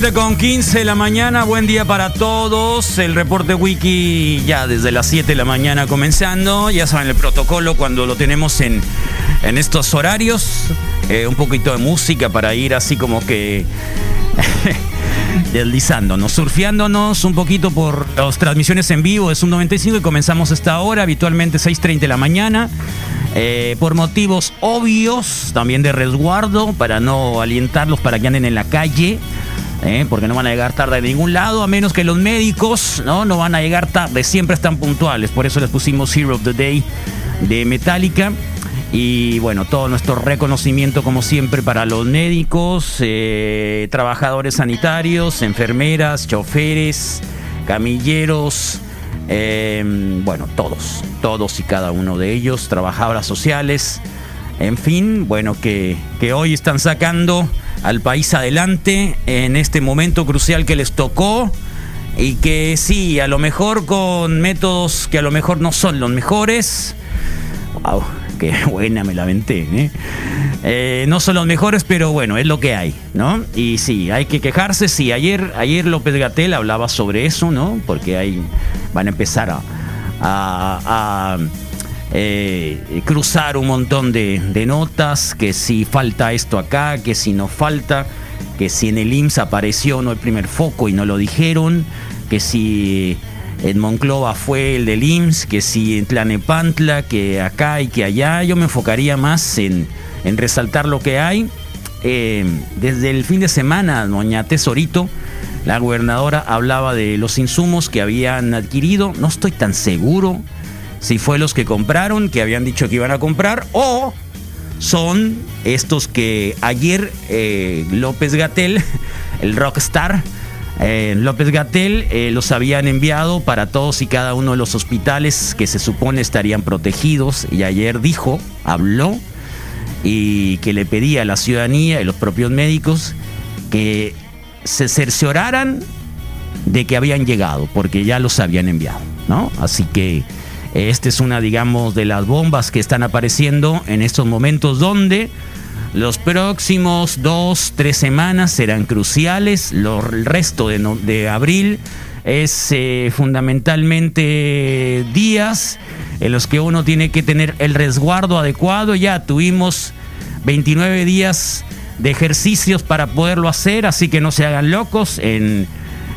7 con 15 de la mañana, buen día para todos. El reporte wiki ya desde las 7 de la mañana comenzando. Ya saben el protocolo cuando lo tenemos en, en estos horarios. Eh, un poquito de música para ir así como que deslizándonos, surfeándonos un poquito por las transmisiones en vivo. Es un 95 y comenzamos esta hora, habitualmente 6.30 de la mañana. Eh, por motivos obvios, también de resguardo, para no alientarlos para que anden en la calle. ¿Eh? porque no van a llegar tarde de ningún lado, a menos que los médicos no, no van a llegar tarde, siempre están puntuales. Por eso les pusimos Hero of the Day de Metallica. Y bueno, todo nuestro reconocimiento como siempre para los médicos, eh, trabajadores sanitarios, enfermeras, choferes, camilleros, eh, bueno, todos, todos y cada uno de ellos, trabajadoras sociales, en fin, bueno, que, que hoy están sacando al país adelante en este momento crucial que les tocó y que sí, a lo mejor con métodos que a lo mejor no son los mejores. Wow, qué buena me la aventé, ¿eh? Eh, no son los mejores, pero bueno, es lo que hay, ¿no? Y sí, hay que quejarse. Sí, ayer, ayer López Gatel hablaba sobre eso, ¿no? Porque hay, van a empezar a- a, eh, cruzar un montón de, notas, que si falta esto acá, que si no falta, que si en el IMSS apareció no el primer foco y no lo dijeron, que si en Monclova fue el del IMSS, que si en Tlanepantla, que acá y que allá, yo me enfocaría más en, en resaltar lo que hay. Eh, desde el fin de semana, doña Tesorito, la gobernadora hablaba de los insumos que habían adquirido. No estoy tan seguro si fue los que compraron, que habían dicho que iban a comprar, o son estos que ayer eh, López Gatel, el rockstar, eh, López Gatel eh, los habían enviado para todos y cada uno de los hospitales que se supone estarían protegidos y ayer dijo, habló y que le pedía a la ciudadanía y los propios médicos que se cercioraran de que habían llegado, porque ya los habían enviado, ¿no? Así que esta es una, digamos, de las bombas que están apareciendo en estos momentos donde los próximos dos, tres semanas serán cruciales, lo- el resto de, de abril es eh, fundamentalmente días en los que uno tiene que tener el resguardo adecuado. Ya tuvimos 29 días de ejercicios para poderlo hacer, así que no se hagan locos en,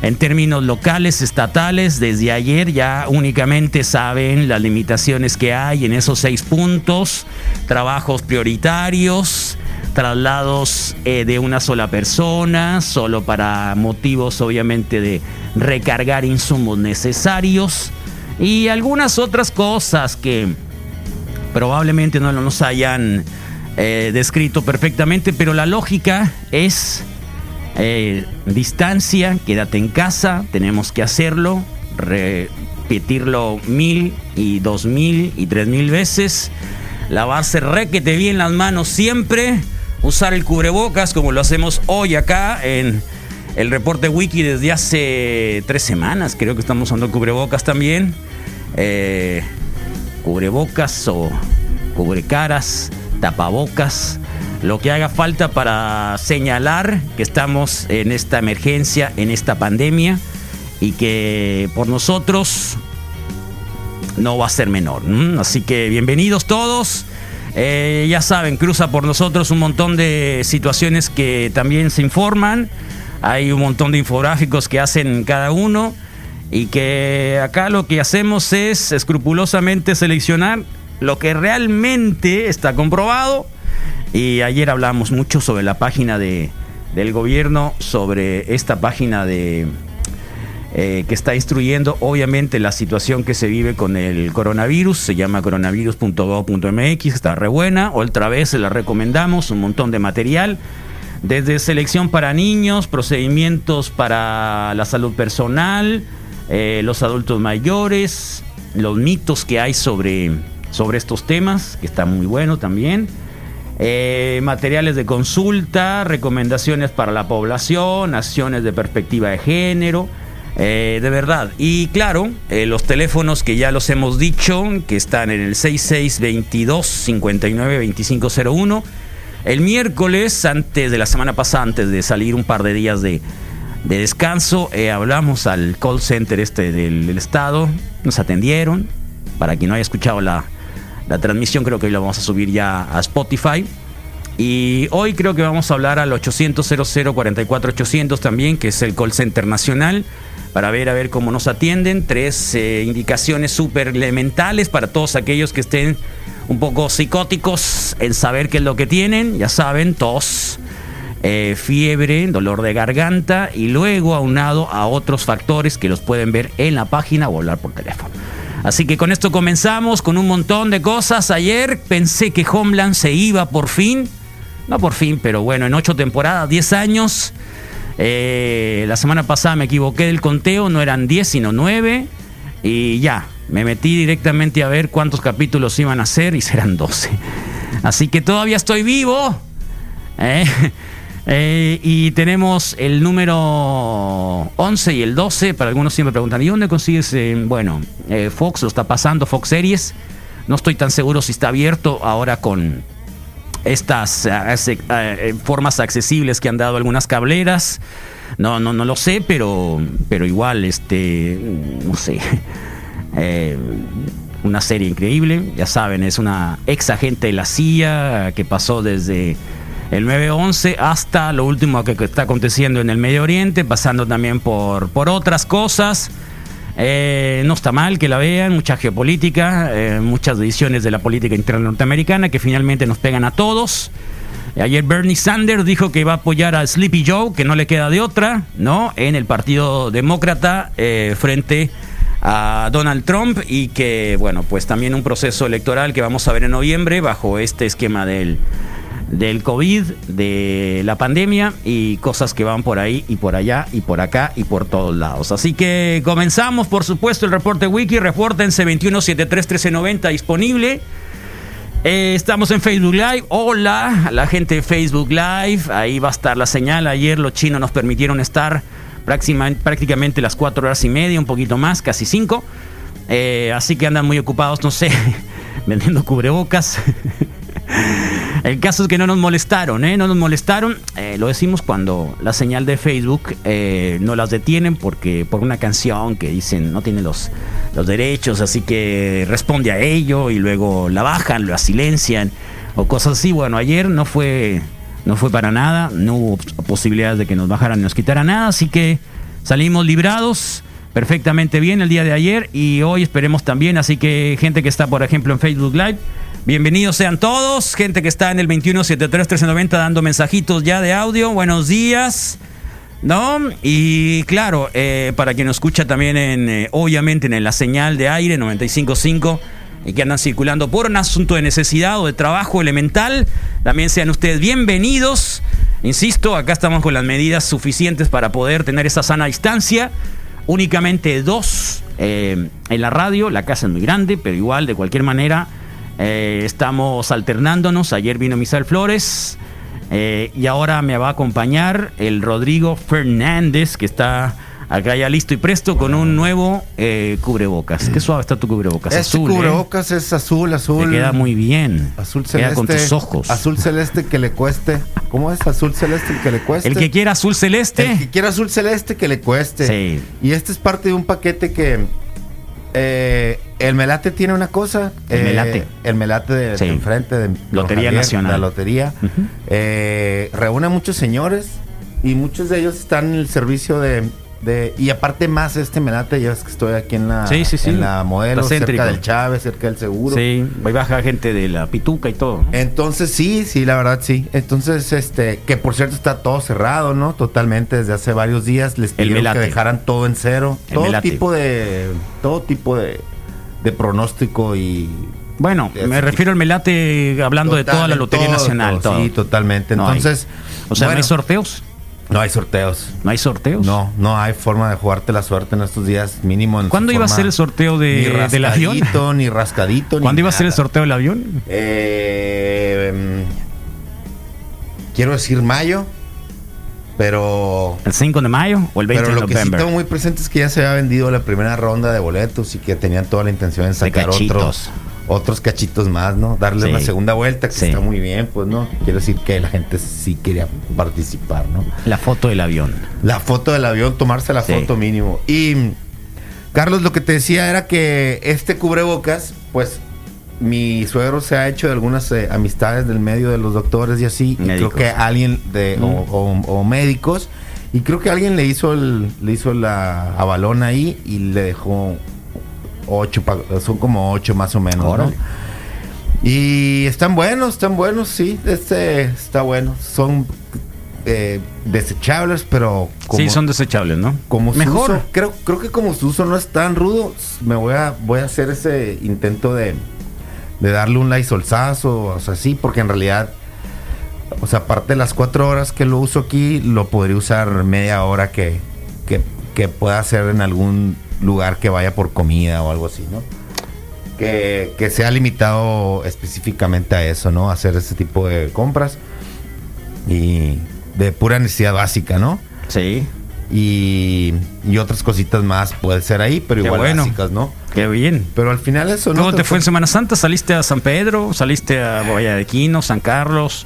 en términos locales, estatales. Desde ayer ya únicamente saben las limitaciones que hay en esos seis puntos, trabajos prioritarios, traslados eh, de una sola persona, solo para motivos obviamente de recargar insumos necesarios y algunas otras cosas que probablemente no nos hayan eh, descrito perfectamente, pero la lógica es eh, distancia, quédate en casa, tenemos que hacerlo, repetirlo mil y dos mil y tres mil veces, lavarse requete bien las manos siempre, usar el cubrebocas como lo hacemos hoy acá en el reporte wiki desde hace tres semanas, creo que estamos usando cubrebocas también. Eh, cubrebocas o cubrecaras, tapabocas, lo que haga falta para señalar que estamos en esta emergencia, en esta pandemia y que por nosotros no va a ser menor. Así que bienvenidos todos. Eh, ya saben, cruza por nosotros un montón de situaciones que también se informan. Hay un montón de infográficos que hacen cada uno y que acá lo que hacemos es escrupulosamente seleccionar lo que realmente está comprobado. Y ayer hablamos mucho sobre la página de, del gobierno, sobre esta página de, eh, que está instruyendo obviamente la situación que se vive con el coronavirus, se llama coronavirus.gov.mx, está re buena, otra vez se la recomendamos, un montón de material, desde selección para niños, procedimientos para la salud personal, eh, los adultos mayores, los mitos que hay sobre, sobre estos temas, que está muy bueno también. Eh, materiales de consulta, recomendaciones para la población, acciones de perspectiva de género, eh, de verdad. Y claro, eh, los teléfonos que ya los hemos dicho, que están en el 6622-592501. El miércoles, antes de la semana pasada, antes de salir un par de días de, descanso, hablamos al call center este del, Estado. Nos atendieron. Para quien no haya escuchado la, la transmisión, creo que hoy la vamos a subir ya a Spotify. Y hoy creo que vamos a hablar al 800 00 44 800 también, que es el call center nacional para ver a ver cómo nos atienden. Tres eh, indicaciones súper elementales para todos aquellos que estén un poco psicóticos en saber qué es lo que tienen. Ya saben, tos, eh, fiebre, dolor de garganta y luego aunado a otros factores que los pueden ver en la página o hablar por teléfono. Así que con esto comenzamos con un montón de cosas. Ayer pensé que Homeland se iba por fin. No por fin, pero bueno, en ocho temporadas, diez años. Eh, la semana pasada me equivoqué del conteo, no eran 10 sino 9. Y ya, me metí directamente a ver cuántos capítulos iban a ser y serán 12. Así que todavía estoy vivo. ¿eh? Eh, y tenemos el número 11 y el 12. Para algunos siempre preguntan, ¿y dónde consigues? bueno, Fox lo está pasando, Fox Series. No estoy tan seguro si está abierto ahora con, estas eh, eh, formas accesibles que han dado algunas cableras. No, no, no lo sé, pero, pero igual, este, no sé. Eh, una serie increíble, ya saben, es una ex agente de la CIA que pasó desde el 9-11 hasta lo último que está aconteciendo en el Medio Oriente, pasando también por, por otras cosas. Eh, no está mal que la vean, mucha geopolítica, eh, muchas decisiones de la política interna norteamericana que finalmente nos pegan a todos. Ayer Bernie Sanders dijo que va a apoyar a Sleepy Joe, que no le queda de otra, ¿no? En el Partido Demócrata eh, frente a Donald Trump y que, bueno, pues también un proceso electoral que vamos a ver en noviembre bajo este esquema del del COVID, de la pandemia y cosas que van por ahí y por allá y por acá y por todos lados. Así que comenzamos, por supuesto, el reporte wiki. Repórtense 2173-1390 disponible. Eh, estamos en Facebook Live. Hola la gente de Facebook Live. Ahí va a estar la señal. Ayer los chinos nos permitieron estar prácticamente las cuatro horas y media, un poquito más, casi cinco. Eh, así que andan muy ocupados, no sé, vendiendo cubrebocas. El caso es que no nos molestaron, ¿eh? No nos molestaron. Eh, lo decimos cuando la señal de Facebook eh, no las detienen porque por una canción que dicen no tiene los, derechos, así que responde a ello y luego la bajan, la silencian o cosas así. Bueno, ayer no fue, no fue para nada, no hubo posibilidades de que nos bajaran y nos quitaran nada, así que salimos librados perfectamente bien el día de ayer y hoy esperemos también, así que gente que está por ejemplo en Facebook Live Bienvenidos sean todos, gente que está en el 2173-1390 dando mensajitos ya de audio. Buenos días. ¿No? Y claro, eh, para quien nos escucha también en, eh, obviamente en la señal de aire 955 y que andan circulando por un asunto de necesidad o de trabajo elemental, también sean ustedes bienvenidos. Insisto, acá estamos con las medidas suficientes para poder tener esa sana distancia. Únicamente dos eh, en la radio, la casa es muy grande, pero igual, de cualquier manera, eh, estamos alternándonos. Ayer vino Misael Flores. Eh, y ahora me va a acompañar el Rodrigo Fernández, que está Acá ya listo y presto con un nuevo eh, cubrebocas. Qué suave está tu cubrebocas. Este azul, ¿eh? cubrebocas es azul, azul. Te queda muy bien. Azul Queda celeste. con tus ojos. Azul celeste que le cueste. ¿Cómo es? Azul celeste el que le cueste. El que quiera azul celeste. El que quiera azul celeste que le cueste. Sí. Y este es parte de un paquete que eh, el Melate tiene una cosa. El eh, Melate. El Melate de, Sí. de enfrente de Lotería Nacional. La lotería. Eh, reúne a muchos señores y muchos de ellos están en el servicio de. de- y aparte más este Melate, ya ves que estoy aquí en la, Sí, sí, sí. en la modelo, cerca del Chávez, cerca del seguro. Sí, ahí baja gente de la pituca y todo. ¿no? Entonces sí, sí, la verdad sí. Entonces, este, que por cierto está todo cerrado, ¿no? Totalmente desde hace varios días les pidieron que dejaran todo en cero. El todo Melate. tipo de, todo tipo de, de pronóstico y Bueno, me refiero al Melate hablando de toda la Lotería todo, Nacional. todo. Sí, totalmente. No hay. Entonces, O sea, ¿no hay sorteos? no hay sorteos. ¿No hay sorteos? No, no hay forma de jugarte la suerte en estos días mínimo. En ¿Cuándo iba a ser el sorteo de, del avión? rascadito, Ni rascadito, ni ¿Cuándo iba a ser el sorteo del avión? Eh, mm, quiero decir mayo, pero ¿El 5 de mayo o el 20 pero de lo que sí noviembre? tengo muy presente es que ya se había vendido la primera ronda de boletos y que tenían toda la intención de sacar otros otros cachitos más, ¿no? Darle Sí. una segunda vuelta que Sí. está muy bien, pues, ¿no? Quiero decir que la gente sí quería participar, ¿no? La foto del avión. La foto del avión, tomarse la Sí. foto mínimo. Y Carlos, lo que te decía era que este cubrebocas, pues mi suegro se ha hecho de algunas eh, amistades del medio de los doctores y así. Y creo que alguien de o, Mm. o- o médicos y creo que alguien le hizo el, le hizo la avalón ahí y le dejó ocho, son como ocho más o menos, ¿no? Órale. Y están buenos, están buenos, sí, este está bueno. Son eh, desechables, pero sí, son desechables, ¿no? como su Mejor. uso, creo, creo que como su uso no es tan rudo, me voy a, voy a hacer ese intento de, de darle un laisolzazo, o sea, sí, porque en realidad, o sea, aparte de las cuatro horas que lo uso aquí, lo podría usar media hora que, que, que pueda hacer en algún lugar que vaya por comida o algo así, ¿no? Que, que sea limitado específicamente a eso, ¿no? Hacer ese tipo de compras y de pura necesidad básica, ¿no? Sí, y, y otras cositas más puede ser ahí, pero Qué igual bueno. básicas, ¿no? Qué bien. Pero al final eso no. ¿Cómo te fue en Semana Santa? ¿Saliste a San Pedro? ¿Saliste a Guayaquino, San Carlos?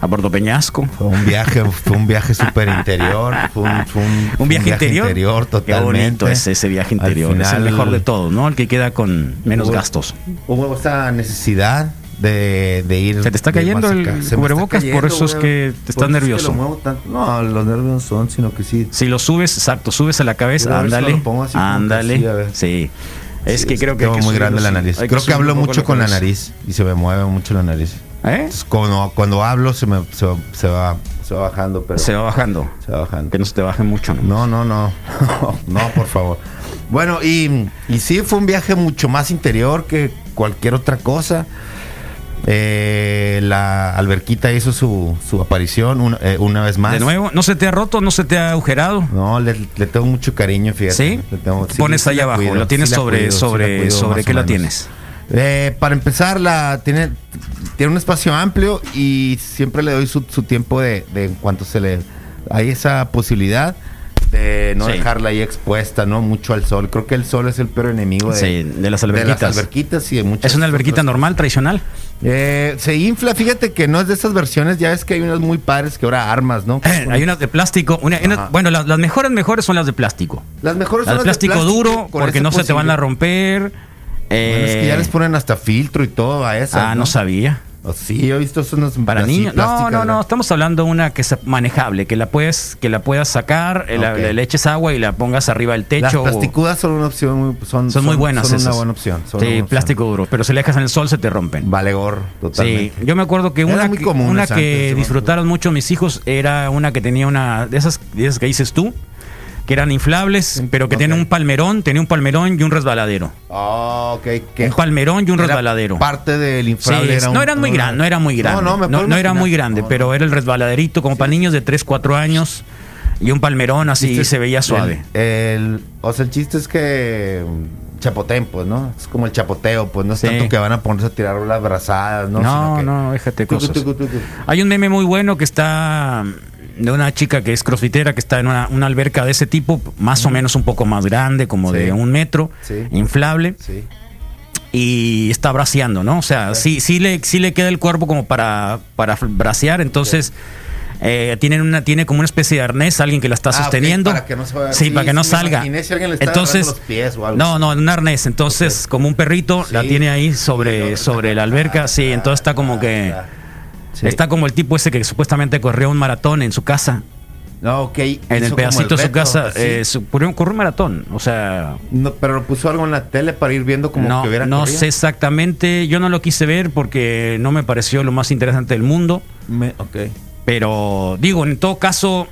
¿A Puerto Peñasco? Fue un viaje, fue un viaje súper interior, fue un, fue un- ¿Un viaje, interior? Qué totalmente. bonito es ese viaje interior. es el mejor de todos, ¿no? El que queda con menos Hubo- gastos. Hubo esa necesidad de, de ir. Se te está cayendo el. Se cubrebocas, por eso es que te estás es que nervioso. lo. No, los nervios son, sino que sí. Si lo subes, exacto, subes a la cabeza, ándale, que ándale. Sí. Es Sí, que creo que tengo que muy grande la nariz. Creo que un hablo mucho con la nariz y se me mueve mucho la nariz. ¿Eh? Entonces, cuando, cuando hablo se me se, va- se va se va bajando, pero Se va bajando. se va bajando. Que no se te baje mucho, ¿no? No, no, no. no, por favor. Bueno, y, y sí, fue un viaje mucho más interior que cualquier otra cosa. Eh, la alberquita hizo su, su aparición una, eh, una vez más. De nuevo, ¿no se te ha roto? ¿No se te ha agujerado? No, le, le tengo mucho cariño, fíjate. ¿Sí? Le tengo- sí, Pones sí ahí la abajo, cuido, lo tienes sí sobre, cuido, sobre, cuido sobre qué la tienes. Eh, para empezar, la tiene, tiene un espacio amplio y siempre le doy su, su tiempo de, de en cuanto se le... Hay esa posibilidad de no Sí. dejarla ahí expuesta, ¿no? Mucho al sol. Creo que el sol es el peor enemigo de, Sí, de las de alberquitas. las alberquitas y de muchas ¿Es una alberquita otras- normal, tradicional? Eh, se infla, fíjate que no es de esas versiones, ya ves que hay unas muy padres que ahora armas, ¿no? Hay unas de plástico. una- bueno, las, las mejores, mejores son las de plástico. Las mejores Las son de las plástico, duro, con porque esa no se te van a romper. Bueno, es que ya Eh, les ponen hasta filtro y todo a esas. ah, no sabía. Oh, Sí, he visto unas Para niños. No, no, no. Estamos hablando de una que es manejable, que la puedes, que la puedas sacar, eh, la- le, eches agua y la pongas arriba del Las techo. o- plasticudas son una opción muy, son, son, muy buenas Son una buena opción. son sí, opción. plástico duro. Pero si le dejas en el sol se te rompen. Vale gorro, Sí, totalmente. yo me acuerdo que una, muy una que disfrutaron mucho mis hijos era una que tenía una de esas, de esas que dices tú, que eran inflables, pero que ok. tenía un palmerón, tenía un palmerón y un resbaladero. Ah, ok. que Un palmerón y un era resbaladero. Parte del Sí, inflable era un- no eran muy una- grandes, no era muy grande. No, no, me puedo no, era muy grande, No, pero no. era el resbaladerito como para niños de 3, 4 años y un palmerón así se veía suave. El, el- o sea, el chiste es que mm, chapoteen, pues, ¿no? Es como el chapoteo, pues, no es Sí. tanto que van a ponerse a tirar las brazadas, ¿no? No, Sino que- no, déjate Tucu, cosas. tucu, tucu. Hay un meme muy bueno que está de una chica que es crossfitera que está en una, una alberca de ese tipo, más o menos un poco más grande, como Sí. de un metro, Sí. inflable, Sí. y está braceando, ¿no? O sea, sí, sí le, sí le queda el cuerpo como para, para bracear, entonces eh, tienen una, tiene como una especie de arnés, alguien que la está Ah, sosteniendo. para que no vaya- sí, sí, para que no sí salga. si alguien le está entonces, los pies o algo no, no, un arnés. Entonces, como un perrito, la tiene ahí sobre, sobre la alberca. Sí, Ah, entonces está como que. Ah, sí. Está como el tipo ese que supuestamente corrió un maratón en su casa. No, ok. En hizo el pedacito de su casa. así. eh, su- corrió, corrió un maratón. O sea, No, pero puso algo en la tele para ir viendo como no, que hubiera no corrido. sé exactamente. Yo no lo quise ver porque no me pareció lo más interesante del mundo. Me- ok. Pero digo, en todo caso.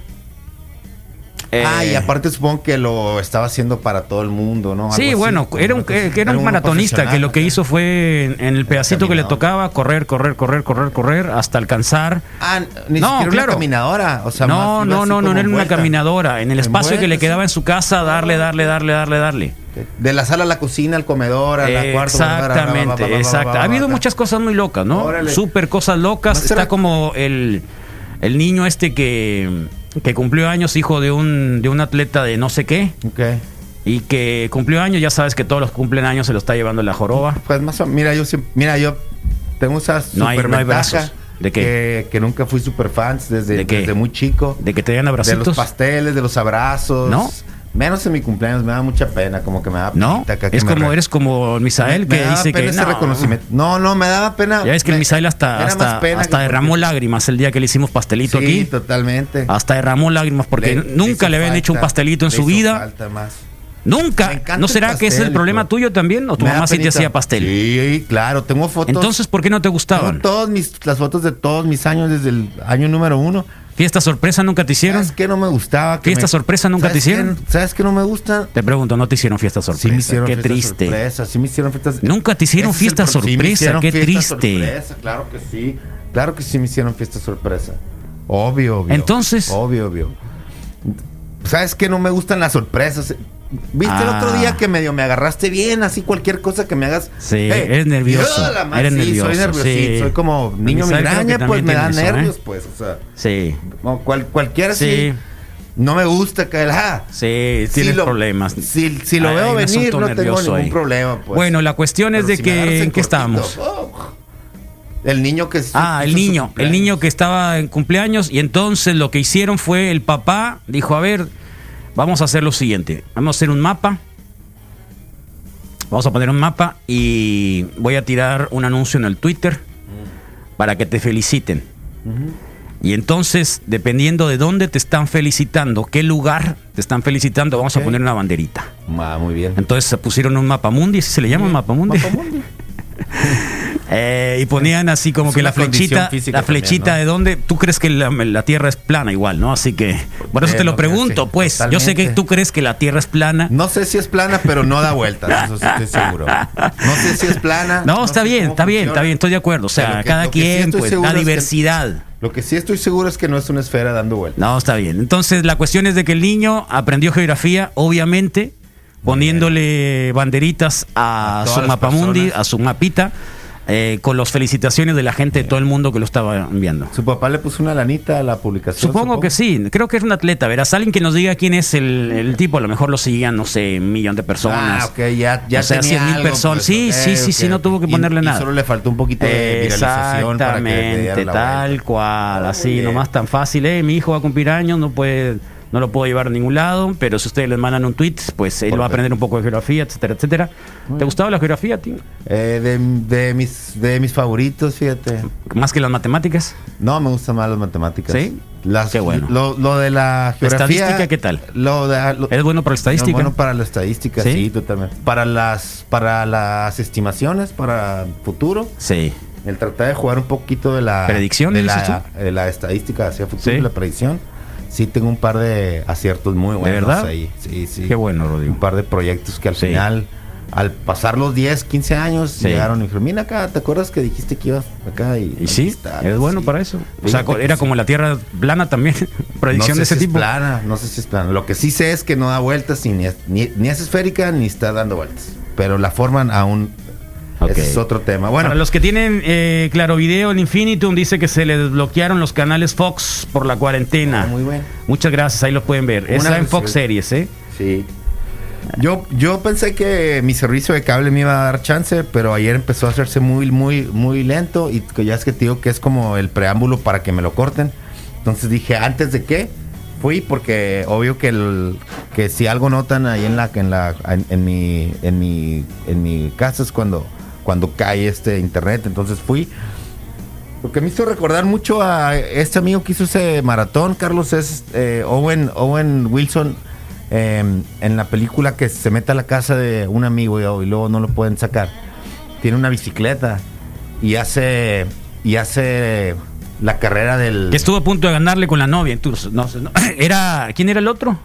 Eh, ah, y aparte supongo que lo estaba haciendo para todo el mundo, ¿no? Sí, así, bueno, era un, que era un maratonista que lo que hizo fue en, en el pedacito que le tocaba correr, correr, correr, correr, correr hasta alcanzar. Ah, ni No, siquiera claro. una caminadora. O sea, no, no, no, no, no era una caminadora. En el espacio que le quedaba en su casa, darle, darle, darle, darle, darle. De la sala a la cocina, al comedor, a la cuarto. Exactamente, exacto. Ha habido muchas cosas muy locas, ¿no? Órale. Súper cosas locas. ¿No será- Está como el, el niño este que, que cumplió años, hijo de un, de un atleta de no sé qué. Y que cumplió años, ya sabes que todos los cumplen años se lo está llevando la joroba. Pues más o mira, yo mira, yo tengo esa No hay- no hay brazos. ¿De qué? Que, que nunca fui super fans desde, ¿De desde muy chico. De que te den De abracitos. los pasteles, de los abrazos. ¿No? Menos en mi cumpleaños, me da mucha pena, como que me da No, que es como re- eres como Misael Me que daba dice pena que ese no. reconocimiento. No, no, me daba pena. Ya ves que el me- Misael hasta, hasta, derramó lágrimas el día que le hicimos pastelito Sí, aquí. totalmente. Hasta derramó lágrimas porque Le- nunca le habían hecho un pastelito en su vida. falta más. Nunca. ¿No será que es el problema tuyo también? ¿O tu mamá sí te hacía pastel? Sí, claro, tengo fotos. Entonces, ¿por qué no te tengo gustaban? todos mis, las fotos de todos mis años desde el año número uno. ¿Fiesta sorpresa nunca te hicieron? ¿Sabes qué no me gustaba? Que ¿Fiesta me- sorpresa nunca ¿Sabes te hicieron? qué? ¿Sabes qué no me gusta? Te pregunto, ¿no te hicieron fiesta sorpresa? Sí me hicieron qué fiesta triste. sorpresa, sí me hicieron fiestas. Nunca te hicieron fiesta sí sorpresa, hicieron qué fiesta triste. sorpresa, claro que sí. Claro que sí me hicieron fiesta sorpresa. Obvio, obvio. Entonces- Obvio, obvio. ¿Sabes qué no me gustan las sorpresas? ¿Viste el Ah. otro día que medio me agarraste bien? Así cualquier cosa que me hagas. Sí, Hey, eres nervioso, yo la más- eres sí, nervioso, Soy nerviosito, sí. soy como niño migraña, pues me da ¿eh? nervios, pues. O sea, Sí, cual, cualquiera sí. Sí. No me gusta que ah, sí, si tienes lo- problemas. Si, si lo veo venir, no tengo ningún ahí. problema. Pues. Bueno, la cuestión es Pero de si que... ¿En qué estábamos? oh. El niño que Ah, el niño, el niño que estaba en cumpleaños y entonces lo que hicieron fue el papá dijo, a ver, vamos a hacer lo siguiente, vamos a hacer un mapa, vamos a poner un mapa y voy a tirar un anuncio en el Twitter para que te feliciten. Y entonces, dependiendo de dónde te están felicitando, qué lugar te están felicitando, vamos a poner una banderita. Ah, muy bien. Entonces se pusieron un mapa mundi, ¿sí se le llama mapa mundi? Eh, y ponían así como Es que la flechita, la flechita también, ¿no? de dónde tú crees que la, la Tierra es plana igual, ¿no? Así que por eso te lo pregunto, pues. Yo sé que tú crees que la Tierra es plana. No sé si es plana, pero no da vueltas, eso sí estoy seguro. No sé si es plana. No, está bien, está bien, está bien, estoy de acuerdo. O sea, que- cada sí quien, pues, la es que- diversidad. Lo que sí estoy seguro es que no es una esfera dando vueltas. No, está bien. Entonces, la cuestión es de que el niño aprendió geografía, obviamente, poniéndole banderitas a, su mapamundi, personas. a su mapita, eh, con las felicitaciones de la gente, de todo el mundo que lo estaba enviando. Su papá le puso una lanita a la publicación. Supongo que sí, creo que es un atleta, verás, alguien que nos diga quién es el, el tipo, a lo mejor lo seguían, no sé, un millón de personas. Ah, ok, ya, ya O sea, tenía 100,000 algo, personas. pues, Sí, ok, sí, sí, sí, ok. no tuvo que ponerle y nada. solo le faltó un poquito de viralización para que le diera Exactamente, la tal vuelta. cual, así, nomás tan fácil, eh, mi hijo va a cumplir años, no puede, no lo puedo llevar a ningún lado, pero si ustedes les mandan un tweet, pues él va a aprender un poco de geografía, etcétera, etcétera. ¿Te gustaba la geografía, tío? Eh, de, de mis, de mis favoritos, fíjate. Más que las matemáticas. No, me gustan más las matemáticas. ¿Sí? Las, Qué bueno. Lo, lo de la geografía. estadística qué tal? Lo de, lo- ¿Eres bueno para la estadística? Bueno, para la estadística, ¿Sí? sí, totalmente. Para las, para las estimaciones, para futuro, Sí. el tratar de jugar un poquito de la ¿Predicción, de la, de la estadística hacia futuro, Sí. la predicción. Sí, tengo un par de aciertos muy buenos verdad? ahí. Sí, sí. Qué bueno, Rodrigo. Un par de proyectos que al Sí. final, al pasar los 10, 15 años, Sí. llegaron y dijeron, mira acá, ¿te acuerdas que dijiste que ibas acá? Y, Y sí, es bueno sí. para eso. O sea, era como la Tierra plana también, predicción no sé de ese si tipo. Es plana, no sé si es plana. Lo que sí sé es que no da vueltas y ni ni, ni es esférica ni está dando vueltas. Pero la forman aún Ese es otro tema. Bueno, Para los que tienen eh, Claro Video, el Infinitum dice que se le desbloquearon los canales Fox por la cuarentena. Ah, muy bien. Muchas gracias, ahí lo pueden ver. Una Está en Fox Series, ¿eh? sí. Yo, yo pensé que mi servicio de cable me iba a dar chance, pero ayer empezó a hacerse muy, muy, muy lento y ya es que te digo que es como el preámbulo para que me lo corten. Entonces dije, antes de qué, fui porque obvio que el, que si algo notan ahí en la, en la, en, en mi, en mi, en mi casa es cuando, cuando cae este internet. Entonces fui. Lo que me hizo recordar mucho a este amigo que hizo ese maratón, Carlos, es eh, Owen, Owen Wilson, eh, en la película que se mete a la casa de un amigo y, y luego no lo pueden sacar. Tiene una bicicleta y hace, y hace la carrera del... Que estuvo a punto de ganarle con la novia. Entonces, no, no. Era, ¿Quién era el otro?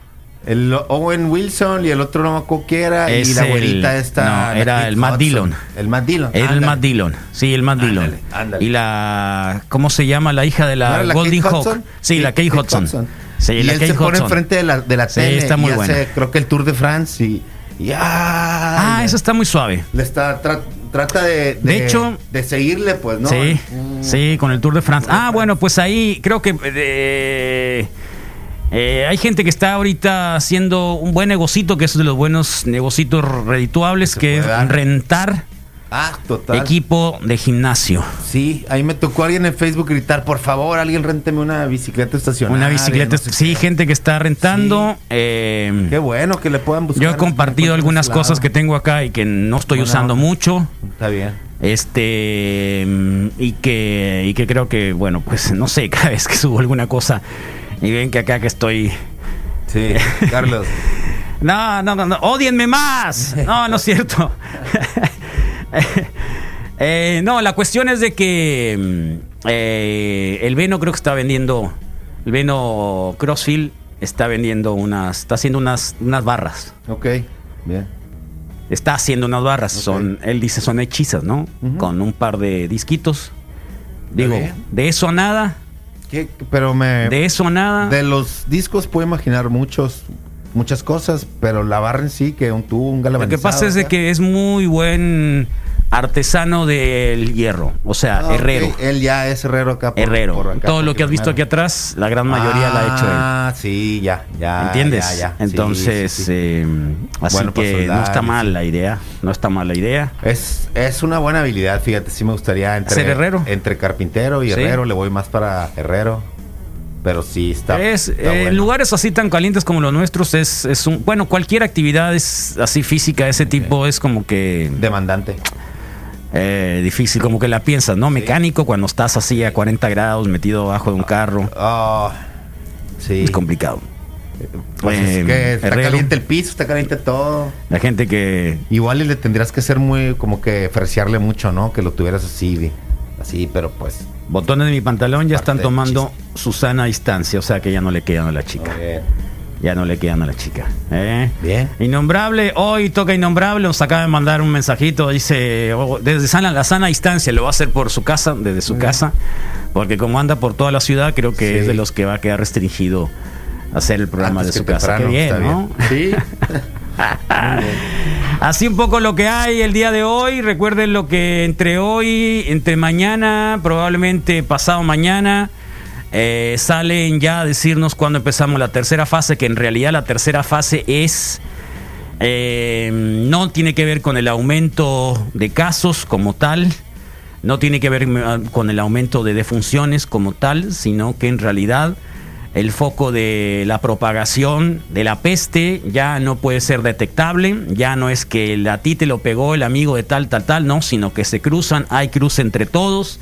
El Owen Wilson y el otro no me era y la el- abuelita esta. no, era Kate el Matt Hudson. Dillon. El Matt Dillon. Era el. Matt Dillon. Sí, el Matt Dillon. Ándale, ándale. Y la. ¿Cómo se llama la hija de ¿No la, era la Golding Kate Hawk? Hudson? Sí, la Kate Hudson. Sí, y la él Kate se pone Hudson. enfrente de la, de la Sí, tele está muy y hace, buena. creo que el Tour de France y... y Ah, eso está muy suave. Le está, tra- trata de, De hecho- de seguirle, pues, ¿no? Sí, Mm. sí, con el Tour de France. Ah, bueno, pues ahí creo que eh, eh, hay gente que está ahorita haciendo un buen negocito, que es de los buenos negocitos redituables, Se que es dar. rentar Ah, total. equipo de gimnasio. Sí, ahí me tocó alguien en Facebook gritar, por favor, alguien renteme una bicicleta estacionaria. Una bicicleta, no sé sí, qué. gente que está rentando. eh, Qué bueno que le puedan buscar. yo he compartido algunas cosas que tengo acá y que no estoy usando mucho. Está bien. Este mm, y que y que creo que bueno, pues no sé, cada vez que subo alguna cosa y ven que acá que estoy Sí, Carlos. No, no, no, no, odienme más. No, no es cierto. Eh, no, la cuestión es de que mm, eh, el Veno creo que está vendiendo, el Veno Crossfield está vendiendo unas, está haciendo unas, unas barras. ok, bien. Está haciendo unas barras. Son, él dice son hechizas, ¿no? Con un par de disquitos. Digo, de eso a nada, ¿Qué- Pero me... de eso nada. De los discos puedo imaginar muchos, muchas cosas, pero la barra en sí, que un tubo, un Lo galvanizado. que pasa es de que es muy buen artesano del hierro, o sea, Ah, herrero. Él ya es herrero acá. por- herrero. por acá, Todo lo que has visto aquí atrás, la gran mayoría la ha hecho él. Ah, sí, ya, ya. ¿Entiendes? ya, ya. Entonces, sí, sí. eh, así Bueno, para que no está mal la idea. No está mal la idea. Es, es una buena habilidad, fíjate, sí me gustaría entre, Ser herrero. entre carpintero y herrero, le voy más para herrero, pero sí está. es, está eh, bueno. lugares así tan calientes como los nuestros, es, es un. Bueno, cualquier actividad es así física de ese tipo es como que Demandante. Eh, difícil, como que la piensas, ¿no? Mecánico, cuando estás así a 40 grados metido abajo de un carro, Ah, sí. es complicado. Pues es Eh, que está herrero. caliente el piso, está caliente todo. La gente que. Igual y le tendrías que ser muy, como que freciarle mucho, ¿no? Que lo tuvieras así, así, pero pues. Botones de mi pantalón ya están tomando su sana distancia, o sea que ya no le quedan a la chica. a. Ya no le quedan a la chica. ¿eh? Bien. Innombrable, hoy toca Innombrable, nos acaba de mandar un mensajito, dice, oh, desde sana, la sana distancia, lo va a hacer por su casa, desde su bien. casa, porque como anda por toda la ciudad, creo que Sí. es de los que va a quedar restringido hacer el programa Antes de su casa. Qué bien, ¿no? bien. Sí. Así un poco lo que hay el día de hoy. Recuerden lo que entre hoy, entre mañana, probablemente pasado mañana, eh, salen ya a decirnos cuándo empezamos la tercera fase, que en realidad la tercera fase es... eh, no tiene que ver con el aumento de casos como tal, no tiene que ver con el aumento de defunciones como tal, sino que en realidad el foco de la propagación de la peste ya no puede ser detectable, ya no es que a ti te lo pegó el amigo de tal, tal, tal, no, sino que se cruzan, hay cruce entre todos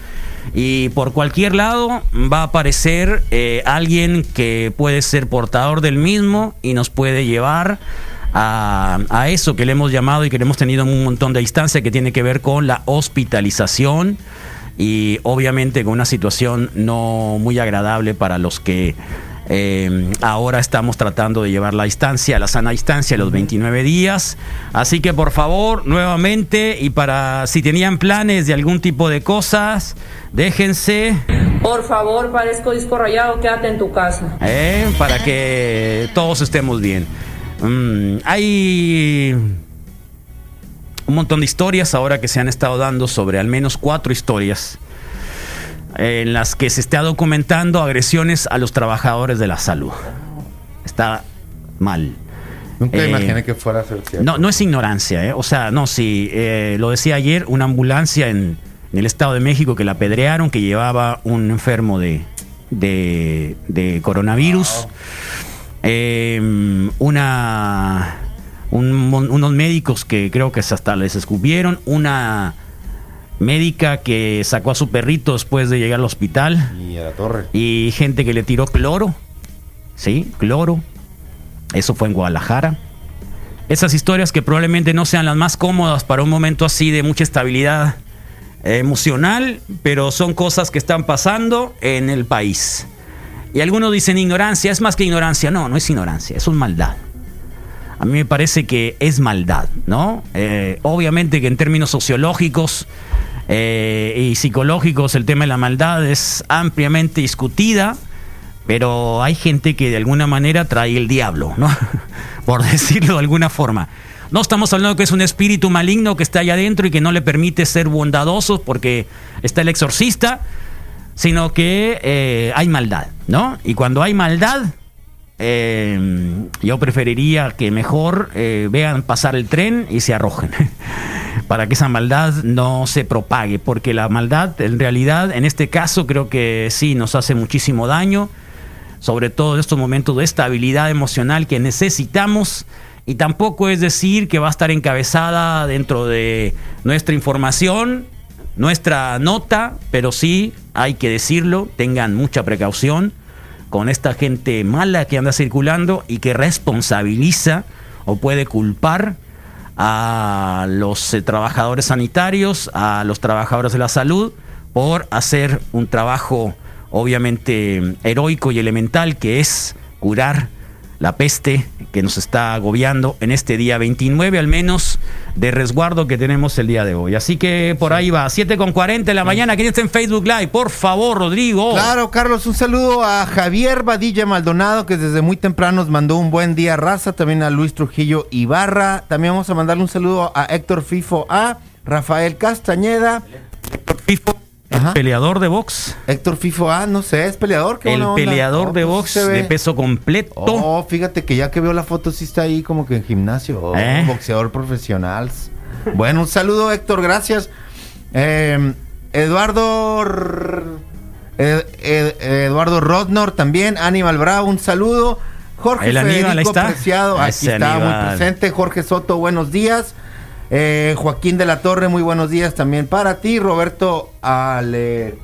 y por cualquier lado va a aparecer eh, alguien que puede ser portador del mismo y nos puede llevar a, a eso que le hemos llamado y que le hemos tenido un montón de distancia que tiene que ver con la hospitalización y obviamente con una situación no muy agradable para los que eh, ahora estamos tratando de llevar la distancia, la sana distancia, los 29 días. Así que por favor, nuevamente, y para si tenían planes de algún tipo de cosas, déjense Por favor, parezco disco rayado, quédate en tu casa. ¿eh? para que todos estemos bien. Mm, hay un montón de historias ahora que se han estado dando sobre al menos cuatro historias en las que se está documentando agresiones a los trabajadores de la salud. Está mal. Nunca Eh, imaginé que fuera a ser cierto. No, no es ignorancia, ¿eh? O sea, no, sí, eh, lo decía ayer, una ambulancia en, en el Estado de México que la apedrearon, que llevaba un enfermo de, de, de coronavirus. Eh, una, un unos médicos que creo que hasta les escupieron. Una médica que sacó a su perrito después de llegar al hospital Y a la torre. y gente que le tiró cloro, ¿sí? Cloro. Eso fue en Guadalajara. Esas historias que probablemente no sean las más cómodas para un momento así de mucha estabilidad eh, emocional, pero son cosas que están pasando en el país. Y algunos dicen ignorancia, es más que ignorancia. No, no es ignorancia, es un maldad. A mí me parece que es maldad, ¿no? Eh, obviamente que en términos sociológicos eh, y psicológicos el tema de la maldad es ampliamente discutida, pero hay gente que de alguna manera trae el diablo, ¿no? Por decirlo de alguna forma. No estamos hablando que es un espíritu maligno que está allá adentro y que no le permite ser bondadoso porque está el exorcista, sino que eh, hay maldad, ¿no? Y cuando hay maldad, eh, yo preferiría que mejor eh, vean pasar el tren y se arrojen. Para que esa maldad no se propague, porque la maldad en realidad en este caso creo que sí nos hace muchísimo daño, sobre todo en estos momentos de estabilidad emocional que necesitamos. Y tampoco es decir que va a estar encabezada dentro de nuestra información, nuestra nota, pero sí hay que decirlo, tengan mucha precaución con esta gente mala que anda circulando y que responsabiliza o puede culpar a los eh, trabajadores sanitarios, a los trabajadores de la salud, por hacer un trabajo obviamente heroico y elemental que es curar la peste que nos está agobiando en este día 29 al menos de resguardo que tenemos el día de hoy. Así que por ahí va, 7 con 40 de la mañana, ¿quién está en Facebook Live? Por favor, Rodrigo. Claro, Carlos, un saludo a Javier Badilla Maldonado, que desde muy temprano nos mandó un buen día raza, también a Luis Trujillo Ibarra, también vamos a mandarle un saludo a Héctor Fifo A, Rafael Castañeda, Fifo, el peleador de box. Héctor Fifo A, no sé, es peleador, qué El onda. peleador Oh, de pues, box de peso completo. Oh, fíjate que ya que veo la foto sí está ahí como que en gimnasio, Oh, ¿Eh? boxeador profesional. Bueno, un saludo Héctor, gracias. Eh, Eduardo Ed- Ed- Eduardo Rodnor también, Aníbal Bravo, un saludo. Jorge El Aníbal, Federico ahí está. Preciado, aquí está muy presente. Jorge Soto, buenos días. Eh, Joaquín de la Torre, muy buenos días también para ti. Roberto Ale,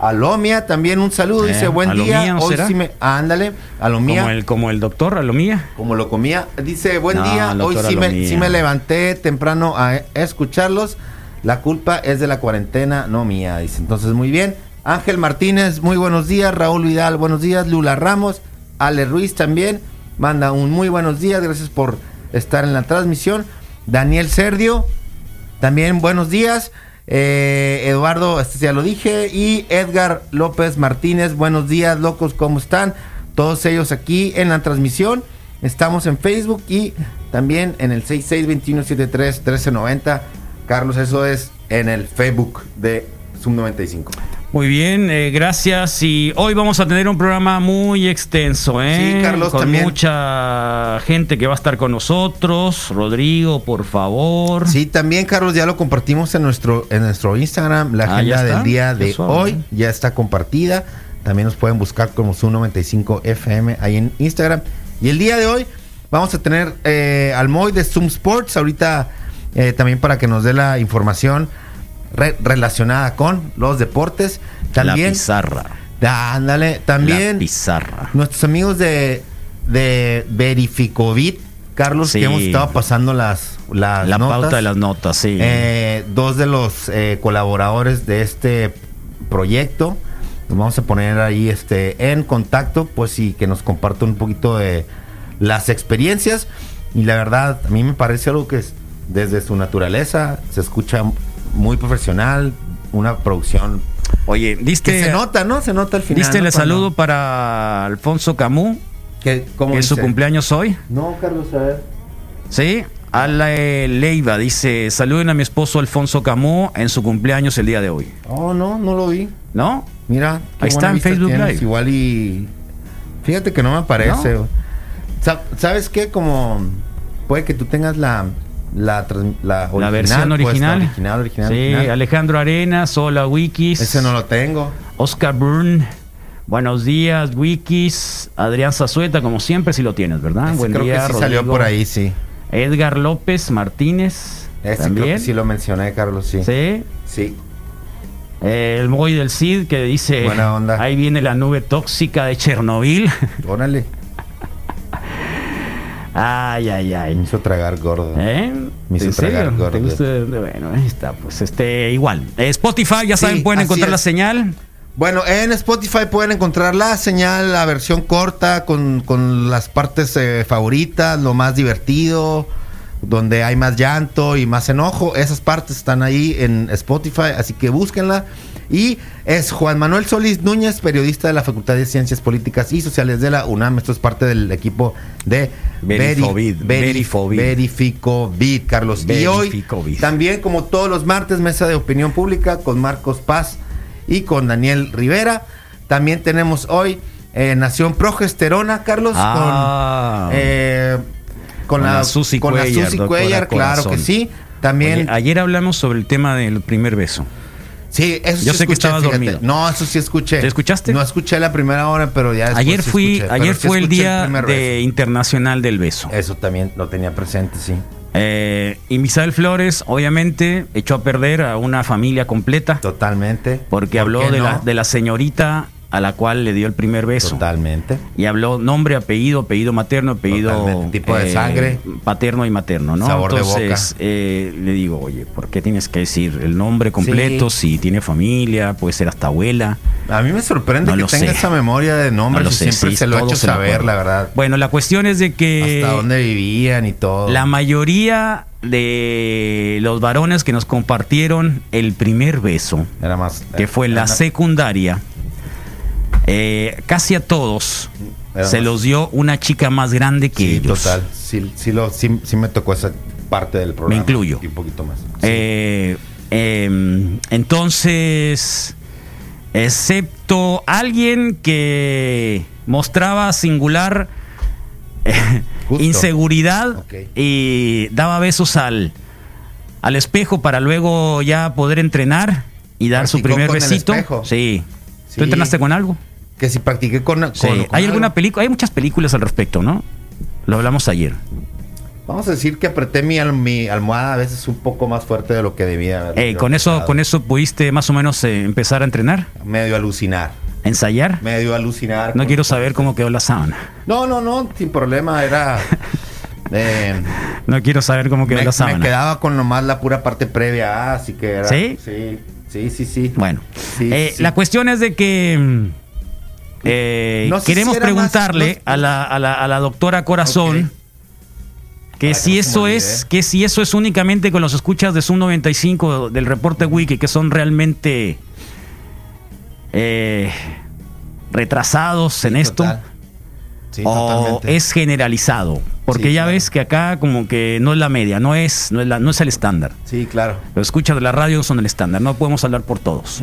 Alomia, también un saludo, Eh, dice buen Alomía, día. ¿no Hoy será? sí me, ándale, Alomía. Como el, como el doctor, a lo mía. Como lo comía. Dice, buen No, día. Hoy sí me, sí me levanté temprano a escucharlos. La culpa es de la cuarentena, no mía. Dice, entonces muy bien. Ángel Martínez, muy buenos días. Raúl Vidal, buenos días. Lula Ramos, Ale Ruiz también. Manda un muy buenos días. Gracias por estar en la transmisión. Daniel Serdio, también buenos días. Eh, Eduardo, este ya lo dije. Y Edgar López Martínez, buenos días, locos, ¿cómo están? Todos ellos aquí en la transmisión. Estamos en Facebook y también en el 6621731390. Carlos, eso es en el Facebook de Sum 95. Muy bien, eh, gracias. Y hoy vamos a tener un programa muy extenso, ¿eh? Sí, Carlos, Con también. mucha gente que va a estar con nosotros. Rodrigo, por favor. Sí, también Carlos, ya lo compartimos en nuestro, en nuestro Instagram. La Ah, agenda del día de hoy ya está compartida. También nos pueden buscar como Zoom95 FM ahí en Instagram. Y el día de hoy vamos a tener eh, al Moy de Zoom Sports. Ahorita eh, también para que nos dé la información re- relacionada con los deportes. También. La pizarra. Ándale, también La pizarra. nuestros amigos de, de Verificovit, Carlos, Sí. que hemos estado pasando las, las La notas. pauta de las notas, sí. Eh, dos de los eh, colaboradores de este proyecto. Nos vamos a poner ahí este, en contacto, pues sí, que nos compartan un poquito de las experiencias. Y la verdad, a mí me parece algo que es, desde su naturaleza se escucha muy profesional, una producción Oye, que diste, se nota, ¿no? Se nota al final. diste ¿no? el Cuando- saludo para Alfonso Camus, que, ¿cómo que es su cumpleaños hoy. No, Carlos, a ver. Sí, Ale Leiva dice, saluden a mi esposo Alfonso Camó en su cumpleaños el día de hoy. Oh, no, no lo vi. ¿No? Mira, Ahí está en Facebook tienes, Live. Igual y. Fíjate que no me aparece. ¿Sabes qué? Como. Puede que tú tengas la. La, la, La versión pues, la original. original, original, sí, original. Alejandro Arenas, hola Wikis. Ese no lo tengo. Oscar Byrne, buenos días Wikis. Adrián Zazueta, como siempre, si lo tienes, ¿verdad? Ese Buen creo día, que sí salió por ahí, sí. Edgar López Martínez. Ese creo también. que sí lo mencioné, Carlos, sí. Sí. Sí. Eh, el Moy del Cid que dice: Buena onda. Ahí viene la nube tóxica de Chernobyl. Órale. Ay, ay, Me ay. hizo tragar gordo. ¿Eh? Me hizo ¿En tragar serio? gordo. ¿Te gusta? Bueno, ahí está, pues este, igual. Eh, Spotify, ya Sí, saben, pueden encontrar la señal. Bueno, en Spotify pueden encontrar la señal, la versión corta, con, con las partes eh, favoritas, lo más divertido, donde hay más llanto y más enojo. Esas partes están ahí en Spotify, así que búsquenla. Y es Juan Manuel Solís Núñez, periodista de la Facultad de Ciencias Políticas y Sociales de la UNAM. Esto es parte del equipo de Verifovid, Veri- Verifovid. Verificovid, Carlos. Y hoy también, como todos los martes, mesa de opinión pública con Marcos Paz y con Daniel Rivera. También tenemos hoy eh, Nación Progesterona, Carlos, Ah. con, eh, con, Con la, la Susi con la Cuellar, Susi Cuellar, claro que sí. También, Oye, ayer hablamos sobre el tema del primer beso. Sí, eso yo sí sé que escuché, estabas fíjate. dormido. No, eso sí escuché. ¿Te escuchaste? No escuché la primera hora, pero ya después ayer sí fui, escuché, ayer sí fue el día de internacional del beso. Eso también lo tenía presente, sí. Eh, y Misael Flores, obviamente, echó a perder a una familia completa Totalmente. porque ¿Por habló de, no? la, de la señorita a la cual le dio el primer beso. Totalmente. Y habló nombre, apellido, apellido materno, apellido Totalmente. Tipo de sangre. paterno y materno, ¿no? Sabor de Entonces, boca. eh, le digo, oye, ¿por qué tienes que decir el nombre completo? Sí. Si tiene familia, puede ser hasta abuela. A mí me sorprende No que tenga sé. esa memoria de nombres No lo y sé, siempre sí, se lo ha todo hecho saber, la verdad. Bueno, la cuestión es de que Hasta dónde vivían y todo. la mayoría de los varones que nos compartieron el primer beso, Era más. que fue la secundaria, eh, casi a todos se los dio una chica más grande que Sí, ellos. total. Sí, sí, lo, sí, sí me tocó esa parte del programa. incluyo. Y un poquito más. Eh, eh, entonces, excepto alguien que mostraba singular eh, inseguridad y daba besos al, al espejo para luego ya poder entrenar y dar su primer besito. Sí. Sí. ¿Tú entrenaste con algo? Que si practiqué con. con- Sí. con ¿Hay alguna película? Hay muchas películas al respecto, ¿no? Lo hablamos ayer. Vamos a decir que apreté mi, mi almohada a veces un poco más fuerte de lo que debía. Eh, con eso, con eso pudiste más o menos eh, empezar a entrenar, Medio alucinar. ensayar. Medio alucinar. No quiero saber cómo quedó la sábana. No, no, no, sin problema. Era. eh, No quiero saber cómo quedó me, la me sábana. quedaba con nomás la pura parte previa, ah, así que era. ¿Sí? Sí, sí, sí, sí. Bueno, Sí, eh, sí. la cuestión es de que mm, eh, No queremos si era más- preguntarle no- a, la, a, la, a la doctora Corazón que si eso es olvide. que si eso es únicamente con los escuchas de Zoom 95 del reporte Wiki que son realmente eh, retrasados en esto Total. Sí, o totalmente. es generalizado porque Sí, ya claro. ves que acá como que no es la media no es no es, la- no es el estándar Sí, claro. los escuchas de la radio son el estándar no podemos hablar por todos.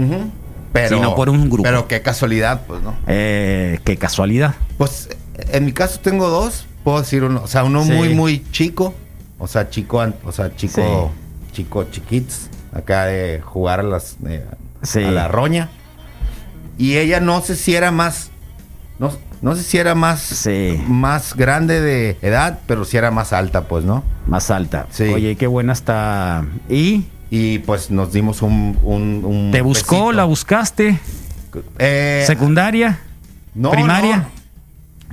Pero, Sino por un grupo. Pero qué casualidad, pues, ¿no? Eh, qué casualidad. Pues en mi caso tengo dos, puedo decir uno, o sea, uno Sí. muy muy chico, o sea, chico, o sea, chico, chico chiquits, acá de jugar a las Sí. a la roña. Y ella no sé si era más no, no sé si era más más grande de edad, pero si era más alta, pues, ¿no? Más alta. Sí. Oye, qué buena está. ¿Y? Y pues nos dimos un, un, un ¿Te buscó? besito. ¿La buscaste? Eh, ¿Secundaria? no, ¿Primaria? no.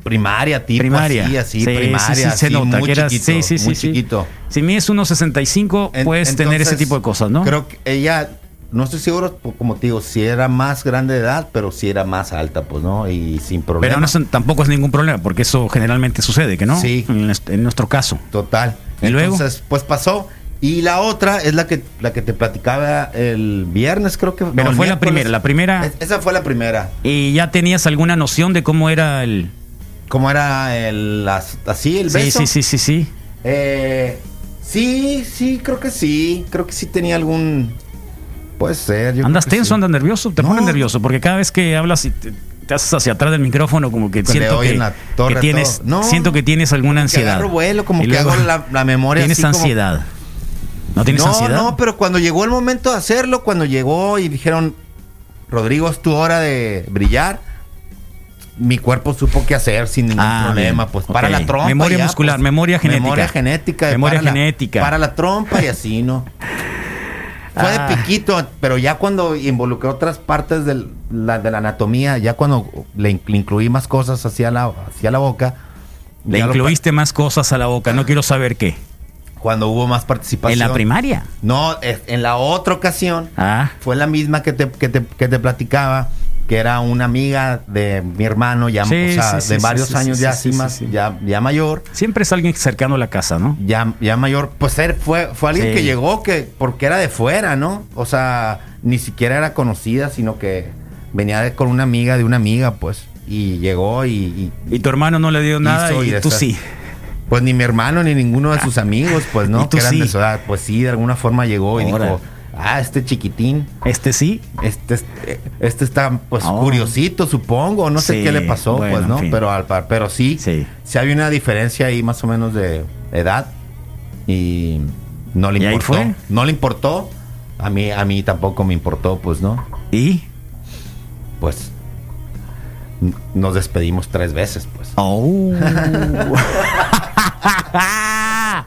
Primaria, tipo primaria. así, así, Sí, primaria, sí, sí, se así, nota muy que eras- chiquito, sí, sí, muy sí. chiquito. Si mides 1.65, En- puedes tener ese tipo de cosas, ¿no? Creo que ella, no estoy seguro, po- como te digo, si era más grande de edad, pero si era más alta, pues, ¿no? Y sin problema. Pero no, es- tampoco es ningún problema, porque eso generalmente sucede, ¿que no? Sí. En, est- en nuestro caso. Total. ¿Y luego? Entonces, pues pasó. Y la otra es la que, la que te platicaba el viernes, creo que. Pero el fue la primera, la primera. Es- esa fue la primera. ¿Y ya tenías alguna noción de cómo era el. ¿Cómo era el, así el Sí, beso? sí, sí, sí, sí. Eh, Sí, sí, creo que sí. Creo que sí tenía algún. Puede ser. yo ¿Andas que tenso, sí. andas nervioso? Te No. pones nervioso porque cada vez que hablas y te, te haces hacia atrás del micrófono como que siento que, la torre que tienes. No, siento que tienes alguna Que ansiedad. agarro vuelo, como Y que hago la, la memoria Tienes así como- ansiedad. ¿No tienes no, ansiedad? No, pero cuando llegó el momento de hacerlo, cuando llegó y dijeron, Rodrigo, es tu hora de brillar, mi cuerpo supo qué hacer sin ningún Ah, problema. bien. Pues para la trompa. Memoria ya, muscular, pues, memoria genética. Memoria genética. Memoria para la- genética. para la trompa y así, ¿no? Fue Ah. de piquito, pero ya cuando involucré otras partes del- la, de la anatomía, ya cuando le, in- le incluí más cosas hacia la, hacia la boca. Le lo incluiste más cosas a la boca, no quiero saber qué. Cuando hubo más participación. En la primaria. No, en la otra ocasión Ah, fue la misma que te, que te, que te platicaba, que era una amiga de mi hermano, ya, Sí, o sea, sí, de sí, varios años ya sí, así sí, más. Ya, ya mayor. siempre es alguien cercano a la casa, ¿no? Ya, ya mayor, pues él fue, fue alguien que llegó que, porque era de fuera, ¿no? O sea, ni siquiera era conocida, sino que venía de- con una amiga de una amiga, pues. Y llegó y, y- Y tu hermano no le dio nada y, y tú sí. Pues ni mi hermano ni ninguno de sus amigos, pues, ¿no? Que eran sí. de su edad. Pues sí, de alguna forma llegó y dijo, ah, este chiquitín. Este sí. Este, este está pues Oh. curiosito, supongo, no sé Sí, qué le pasó, bueno, pues, ¿no? en fin. Pero al par- pero sí, Sí. sí había una diferencia ahí más o menos de edad y no le ¿Y ahí importó. fue? No le importó. A mí a mí tampoco me importó, pues, ¿no? ¿Y? Pues nos despedimos tres veces, pues. Oh.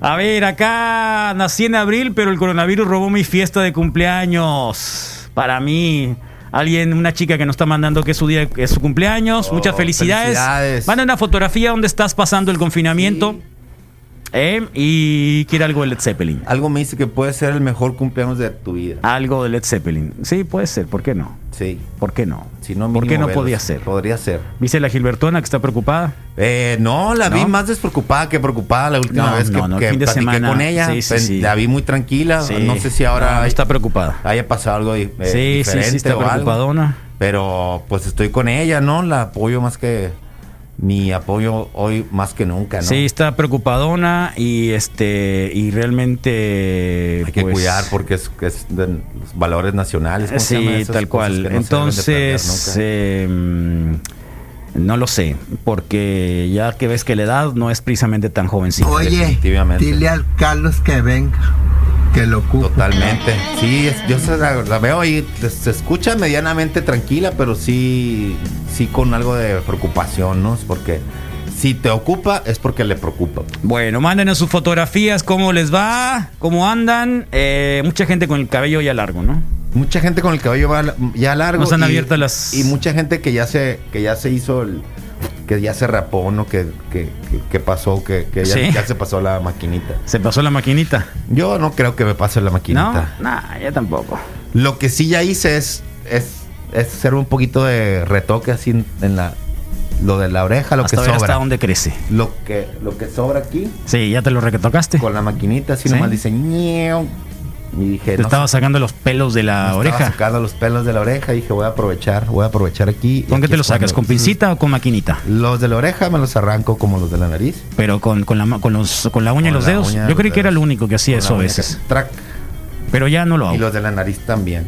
A ver, acá nací en abril, pero el coronavirus robó mi fiesta de cumpleaños. Para mí, alguien, una chica que nos está mandando que es su día, que es su cumpleaños. Oh, Muchas felicidades. felicidades. Manda una fotografía donde estás pasando el confinamiento. Sí. ¿eh? Y quiere algo de Led Zeppelin. Algo me dice que puede ser el mejor cumpleaños de tu vida. Algo de Led Zeppelin. Sí, puede ser. ¿Por qué no? Sí. ¿Por qué no? Si no, ¿Por qué no podía ser? Podría ser. ¿Viste la Gilbertona que está preocupada? Eh, no, la vi más despreocupada que preocupada la última No, vez que, no, que fin de semana, con ella. sí, sí. La vi muy tranquila. No sé si ahora está preocupada. haya pasado algo eh, sí, sí, diferente sí, está o algo. preocupadona. Pero pues estoy con ella, ¿no? La apoyo más que mi apoyo hoy más que nunca, ¿no? Sí, está preocupadona y este y realmente Hay que pues, cuidar porque es, de los valores nacionales. ¿cómo se llaman Sí, tal cual. no Entonces, eh, mm, no lo sé, porque ya que ves que la edad no es precisamente tan jovencita. Oye, definitivamente. dile al Carlos que venga, que lo ocupe. Totalmente. Sí, es- yo se la, la veo y se escucha medianamente tranquila, pero sí, sí con algo de preocupación, ¿no? Es porque si te ocupa es porque le preocupa. Bueno, mándenos sus fotografías, cómo les va, cómo andan. Eh, mucha gente con el cabello ya largo, ¿no? Mucha gente con el cabello ya largo. Nos han y- abierto las- Y mucha gente que ya se, que ya se hizo el. Que ya se rapó, ¿no? Que, que, que- que pasó, que, que ya, Sí. ya se pasó la maquinita. Se pasó la maquinita. Yo no creo que me pase la No, maquinita. nah, ya tampoco. Lo que sí ya hice es, es, es hacer un poquito de retoque así en, la lo de la oreja, lo hasta que sobra. hasta dónde crece. Lo que, lo que sobra aquí, Sí, ya te lo retocaste. con la maquinita, así Sí. nomás dice ñeu. Y dije, Te no estaba sacando los pelos de me la estaba oreja. sacando los pelos de la oreja y dije, voy a aprovechar, voy a aprovechar aquí. ¿Con qué te lo es sacas? ¿Con pincita o con maquinita? Los de la oreja me los arranco como los de la nariz. Pero con, con, la, con, los, con la uña y los dedos. Yo los creí que era el único que hacía eso a veces. que- trac. Pero ya no lo hago. Y los de la nariz también.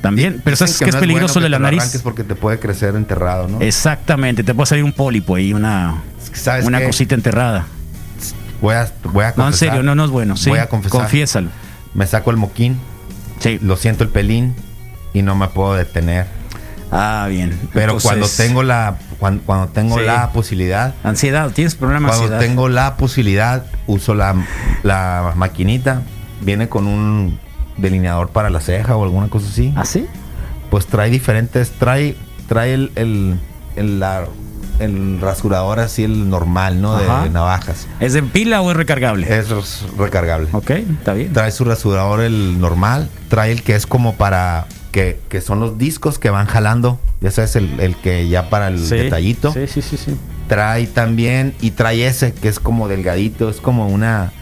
También. Pero Dicen sabes que es no peligroso bueno de la te nariz. arranques porque te puede crecer enterrado, ¿no? Exactamente. Te puede salir un pólipo ahí, una, Es que, ¿sabes una qué? cosita enterrada. Voy a, voy a No, en serio, no, no es bueno. Sí, Voy a confesar. Confiésalo. Me saco el moquín, Sí. lo siento el pelín y no me puedo detener. Ah, bien. Pero Entonces, cuando tengo la cuando, cuando tengo Sí. la posibilidad, Ansiedad, ¿tienes problema de cuando ansiedad? tengo la posibilidad, uso la, la maquinita, viene con un delineador para la ceja o alguna cosa así. ¿Ah, sí? Pues trae diferentes, trae trae el el, el, la- el rasurador así el normal, ¿no? De, Ajá. navajas. ¿Es de pila o es recargable? Es recargable. Ok, está bien. Trae su rasurador el normal, trae el que es como para que, que son los discos que van jalando, ya sabes el, el que ya para el Sí. detallito. Sí, sí, sí, sí. Trae también y trae ese que es como delgadito, es como una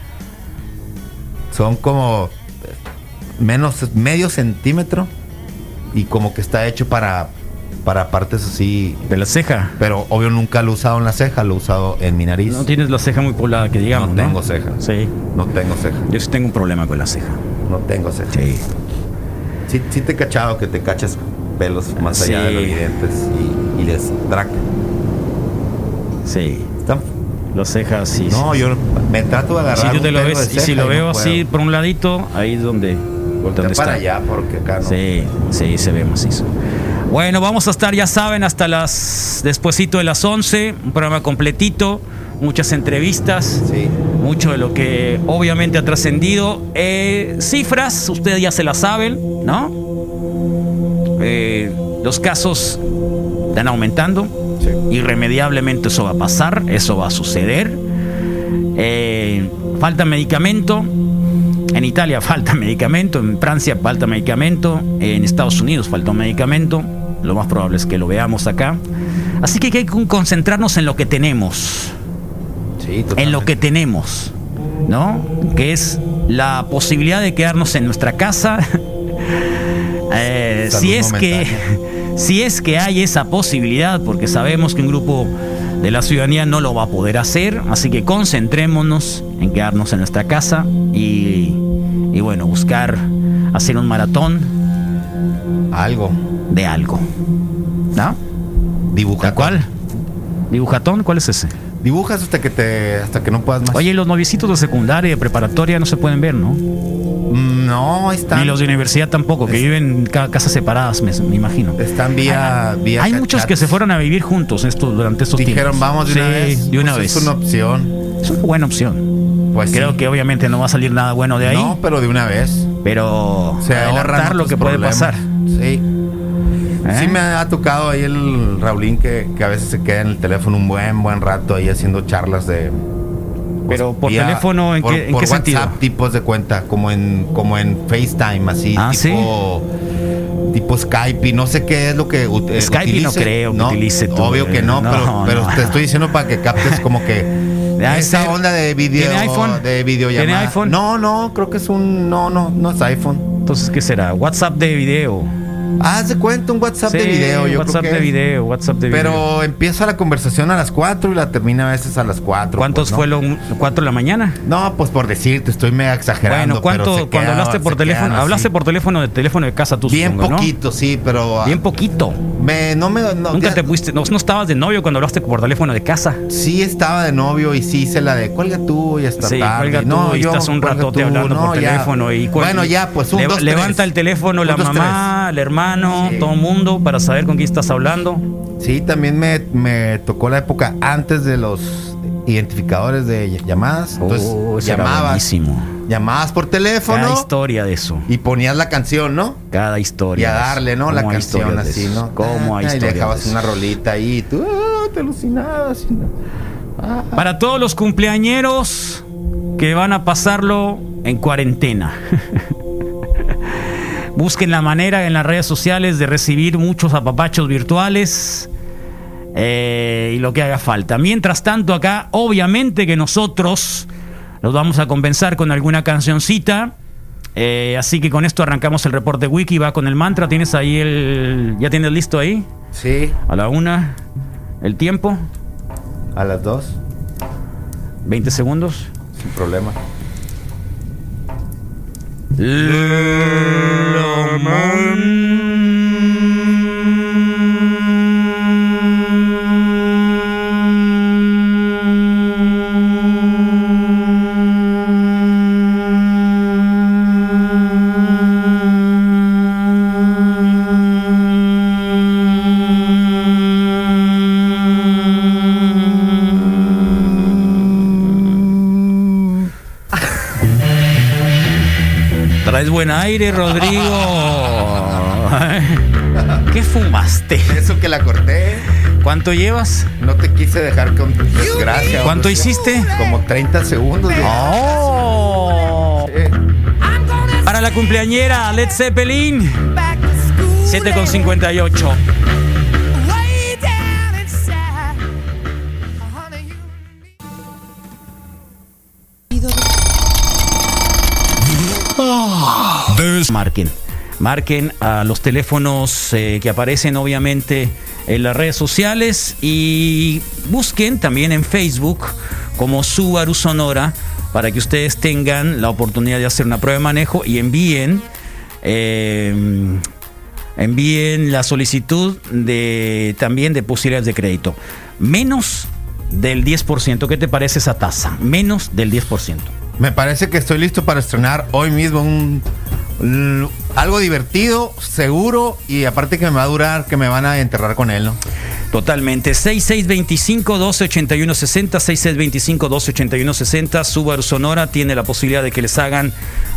son como menos medio centímetro y como que está hecho para para partes así. De la ceja. Pero obvio nunca lo he usado en la ceja, lo he usado en mi nariz. No tienes la ceja muy poblada, que digamos. No tengo ceja. Sí. No tengo ceja. Yo sí tengo un problema con la ceja. No tengo ceja. Sí. Sí, sí te he cachado que te cachas pelos más allá de los evidentes y, y les drac. Sí. Están- Las cejas, sí. No, sí. yo me trato de agarrar. Si tú te lo ves, y si lo veo no así por un ladito, ahí es donde, Voltea para está. allá porque acá no. Sí, sí, se ve macizo. Bueno, vamos a estar, ya saben, hasta las despuesito de las 11, un programa completito, muchas entrevistas, Sí. mucho de lo que obviamente ha trascendido. Eh, cifras, ustedes ya se las saben, ¿no? Eh, los casos están aumentando, Sí. irremediablemente eso va a pasar, eso va a suceder. Eh, falta medicamento. En Italia falta medicamento, en Francia falta medicamento, en Estados Unidos falta medicamento. Lo más probable es que lo veamos acá. Así que hay que concentrarnos en lo que tenemos, Sí, en lo que tenemos, ¿no? Que es la posibilidad de quedarnos en nuestra casa. Eh, si es que si es que hay esa posibilidad, porque sabemos que un grupo de la ciudadanía no lo va a poder hacer, así que concentrémonos en quedarnos en nuestra casa y, y bueno, buscar hacer un maratón Algo. De algo. ¿No? Dibuja. ¿Tal cual? ¿Dibujatón? ¿Cuál es ese? Dibujas hasta que te hasta que no puedas más. Oye, los noviecitos de secundaria y de preparatoria no se pueden ver, ¿no? Mm, no, están Ni los de universidad tampoco, que Es- viven en ca- casas separadas, me, me imagino. están vía vía Hay muchos que se fueron a vivir juntos esto, durante estos Dijeron, tiempos. vamos de Sí, una vez. de una Pues vez. Es una opción. Es una buena opción. Pues Creo sí. que obviamente no va a salir nada bueno de ahí, No, pero de una vez. pero Se adelantar lo que puede pasar. Sí. ¿Eh? Sí me ha tocado ahí el Raulín que, que a veces se queda en el teléfono un buen buen rato ahí haciendo charlas de Pero por vía- teléfono, ¿en por- qué, en por qué sentido? WhatsApp tipos de cuenta, como en como en FaceTime así, Ah, tipo tipo Skype y no sé qué es lo que eh, Skype no creo que utilice tú, Obvio que no, no, pero, pero no. te estoy diciendo para que captes como que esa ser- onda de video ¿Tiene iPhone? de videollamada. ¿Tiene iPhone? No, no, creo que es un no, no, no es iPhone. Entonces, ¿qué será? WhatsApp de video. Haz de cuenta un WhatsApp de video, yo WhatsApp creo que de video, WhatsApp de video. Pero empieza la conversación a las 4 y la termina a veces a las 4. ¿Cuántos fue lo cuatro de la mañana? No, pues por decirte, estoy mega exagerando. Bueno, ¿cuánto pero cuando hablaste por teléfono? Hablaste por teléfono de teléfono de casa tú Bien supongo, ¿no? poquito, sí, pero. ah, Bien poquito. Me, no me. no, Nunca ya- te pusiste, no, no estabas de novio cuando hablaste por teléfono de casa. Sí estaba de novio y sí hice la de cuelga tú y hasta Sí, tarde. cuelga tú no, y yo, estás un ratote tú, hablando no, por ya. teléfono y Bueno, ya, pues un, le- dos, levanta tres. el teléfono la mamá, el hermano, Sí. todo el mundo para saber con quién estás hablando. Sí, también me, me tocó la época antes de los identificadores de ll- llamadas. Entonces, Oh, eso era llamabas, por Cada teléfono historia de eso. y ponías la canción, ¿no? Cada Y historia. a de eso. darle, ¿no? La ¿Cómo hay canción así? ¿no? ¿Cómo hay Ah, Y de dejabas una rolita ahí y tú ah, te alucinabas. y. Ah, Para todos los cumpleañeros que van a pasarlo en cuarentena. Busquen la manera en las redes sociales de recibir muchos apapachos virtuales eh, y lo que haga falta. Mientras tanto, acá, obviamente que nosotros los vamos a compensar con alguna cancioncita. Eh, así que con esto arrancamos el reporte wiki. Va con el mantra. ¿Tienes ahí el. ¿Ya tienes listo ahí? sí, A la una. El tiempo. a las dos, 20 segundos. sin problema. L'homme ¿Qué fumaste? Eso que la corté, ¿Cuánto llevas? no te quise dejar con desgracia. ¿Cuánto hiciste? Como 30 segundos. de- ¡Oh! Para la cumpleañera, Led Zeppelin. 7 con 58. Des- Marquen. a los teléfonos eh, que aparecen obviamente en las redes sociales y busquen también en Facebook como Subaru Sonora para que ustedes tengan la oportunidad de hacer una prueba de manejo y envíen eh, envíen la solicitud de también de posibilidades de crédito. Menos del 10%. ¿Qué te parece esa tasa? Menos del 10%. Me parece que estoy listo para estrenar hoy mismo un algo divertido, seguro y aparte que me va a durar, que me van a enterrar con él, ¿no? Totalmente. 6625-1281-60, 6625-1281-60. Subaru Sonora tiene la posibilidad de que les hagan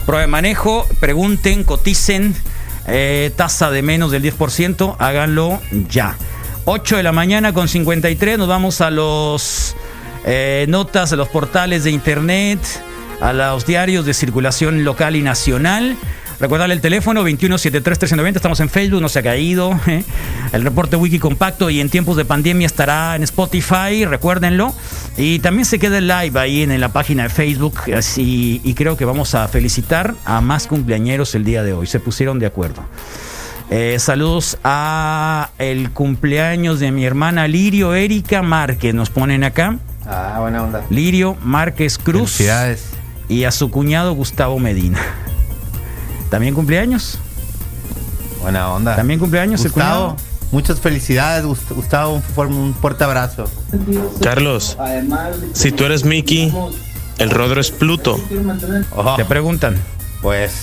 prueba de manejo. Pregunten, coticen. eh, tasa de menos del 10%. Háganlo ya. 8 de la mañana con 53. Nos vamos a los eh, notas, a los portales de internet, a los diarios de circulación local y nacional. Recordarle el teléfono 2173-1390, estamos en Facebook, no se ha caído. ¿eh? El reporte wiki compacto y en tiempos de pandemia estará en Spotify, recuérdenlo. Y también se queda el live ahí en, la página de Facebook. Así, y creo que vamos a felicitar a más cumpleañeros el día de hoy. Se pusieron de acuerdo. Eh, saludos a el cumpleaños de mi hermana Lirio Erika Márquez, nos ponen acá. Ah, buena onda. Lirio Márquez Cruz Felicidades. y a su cuñado Gustavo Medina. ¿También cumpleaños? Buena onda. ¿También cumpleaños Gustavo, muchas felicidades, Gust- Gustavo, un, fuer- un fuerte abrazo. Carlos, si tú eres Mickey, el Rodro es Pluto. Ojo, Te preguntan, pues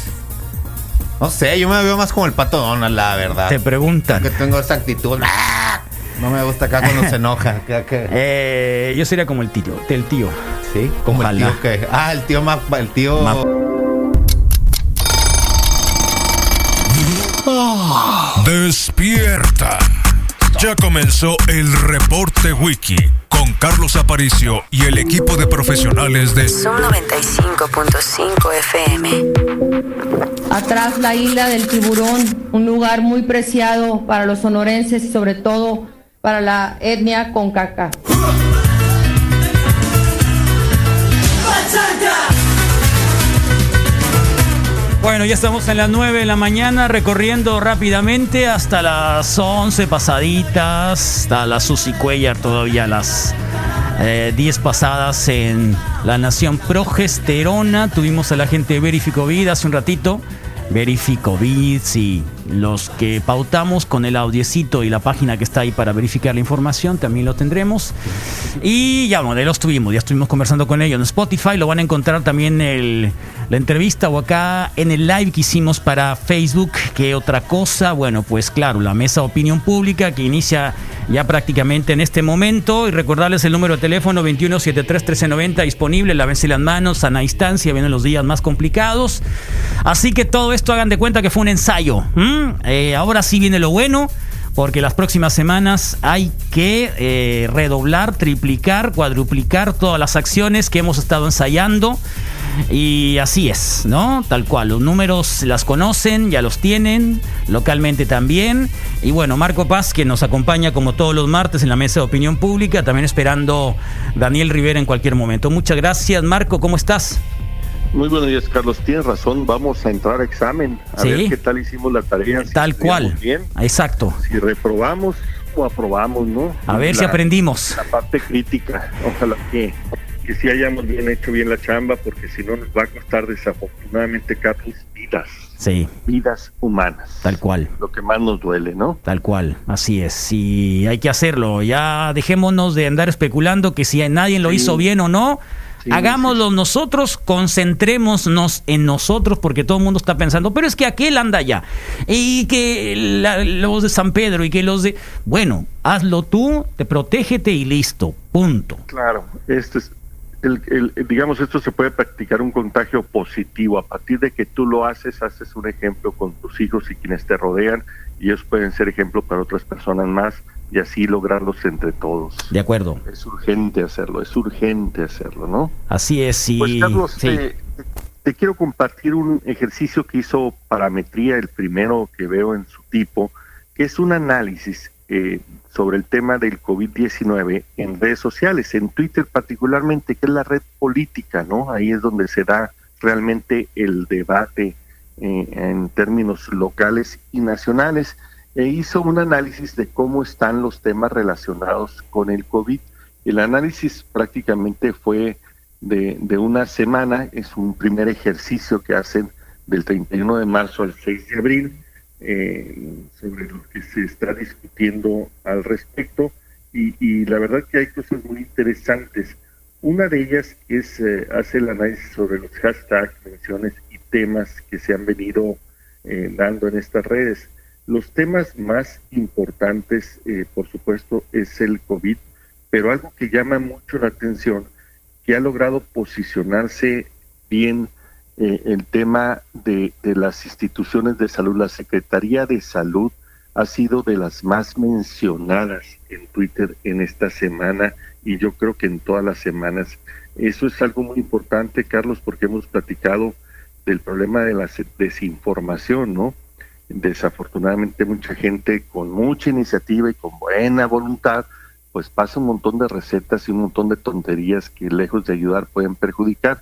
no sé, yo me veo más como el pato Donald, la verdad. te preguntan. que tengo esa actitud. ¡Ah! No me gusta acá cuando se enoja. Eh, yo sería como el tío, el tío. sí, como ojalá. el tío que. Ah, el tío Mac, el tío. Ma- Despierta. Ya comenzó el reporte wiki con Carlos Aparicio y el equipo de profesionales de Zoom 95.5 FM. Atrás la isla del tiburón, un lugar muy preciado para los sonorenses y sobre todo para la etnia concaca. Bueno, ya estamos en las 9 de la mañana recorriendo rápidamente hasta las 11 pasaditas, hasta la Susi Cuellar todavía las eh, 10 pasadas en la Nación Progesterona. Tuvimos a la gente de Verificovid hace un ratito. Verificovid, sí. Los que pautamos con el audiecito y la página que está ahí para verificar la información, también lo tendremos. Y ya, bueno, ya los tuvimos, ya estuvimos conversando con ellos en Spotify. Lo van a encontrar también el, la entrevista o acá en el live que hicimos para Facebook. ¿Qué otra cosa? Bueno, pues claro, la mesa opinión pública que inicia ya prácticamente en este momento. Y recordarles el número de teléfono 2173-1390 disponible. Lávense las manos, sana distancia, vienen los días más complicados. Así que todo esto hagan de cuenta que fue un ensayo. Eh, ahora sí viene lo bueno porque las próximas semanas hay que eh, redoblar, triplicar, cuadruplicar todas las acciones que hemos estado ensayando. Y así es, ¿no? Tal cual, los números las conocen, ya los tienen, localmente también. Y bueno, Marco Paz, que nos acompaña como todos los martes en la mesa de opinión pública, también esperando Daniel Rivera en cualquier momento. Muchas gracias, Marco, ¿cómo estás? Muy buenos días, Carlos. Tienes razón. Vamos a entrar a examen. A Sí. ver qué tal hicimos la tarea. si Tal cual. Bien, Exacto. si reprobamos o aprobamos, ¿no? A ver si aprendimos. La parte crítica. Ojalá que, que sí hayamos bien hecho bien la chamba, porque si no nos va a costar desafortunadamente, Carlos, vidas. Sí, Vidas humanas. tal cual. Lo que más nos duele, ¿no? Tal cual, así es. Y hay que hacerlo. Ya dejémonos de andar especulando que si nadie lo Sí. hizo bien o no. Sí, Hagámoslo nosotros, concentrémonos en nosotros, porque todo el mundo está pensando, pero es que aquel anda allá. Y que la- los de San Pedro y que los de. Bueno, hazlo tú, te protégete y listo. Punto. Claro, este es el- el- digamos esto se puede practicar un contagio positivo a partir de que tú lo haces, haces un ejemplo con tus hijos y quienes te rodean y ellos pueden ser ejemplo para otras personas más y así lograrlos entre todos. De acuerdo. Es urgente hacerlo, es urgente hacerlo, ¿no? Así es. Y, Pues Carlos, sí. te, te quiero compartir un ejercicio que hizo Parametría, el primero que veo en su tipo, que es un análisis eh, sobre el tema del COVID-19 en redes sociales, en Twitter particularmente, que es la red política, ¿no? Ahí es donde se da realmente el debate eh, en términos locales y nacionales e hizo un análisis de cómo están los temas relacionados con el COVID. El análisis prácticamente fue de, de una semana, es un primer ejercicio que hacen del 31 de marzo al 6 de abril, eh, sobre lo que se está discutiendo al respecto y, la verdad que hay cosas muy interesantes. Una de ellas es eh, hace el análisis sobre los hashtags, menciones y temas que se han venido eh, dando en estas redes. Los temas más importantes, eh, por supuesto, es el COVID, pero algo que llama mucho la atención, que ha logrado posicionarse bien eh, el tema de, de, las instituciones de salud, la Secretaría de Salud ha sido de las más mencionadas en Twitter en esta semana y yo creo que en todas las semanas. Eso es algo muy importante, Carlos, porque hemos platicado del problema de la desinformación, ¿no? Desafortunadamente mucha gente con mucha iniciativa y con buena voluntad, pues pasa un montón de recetas y un montón de tonterías que lejos de ayudar pueden perjudicar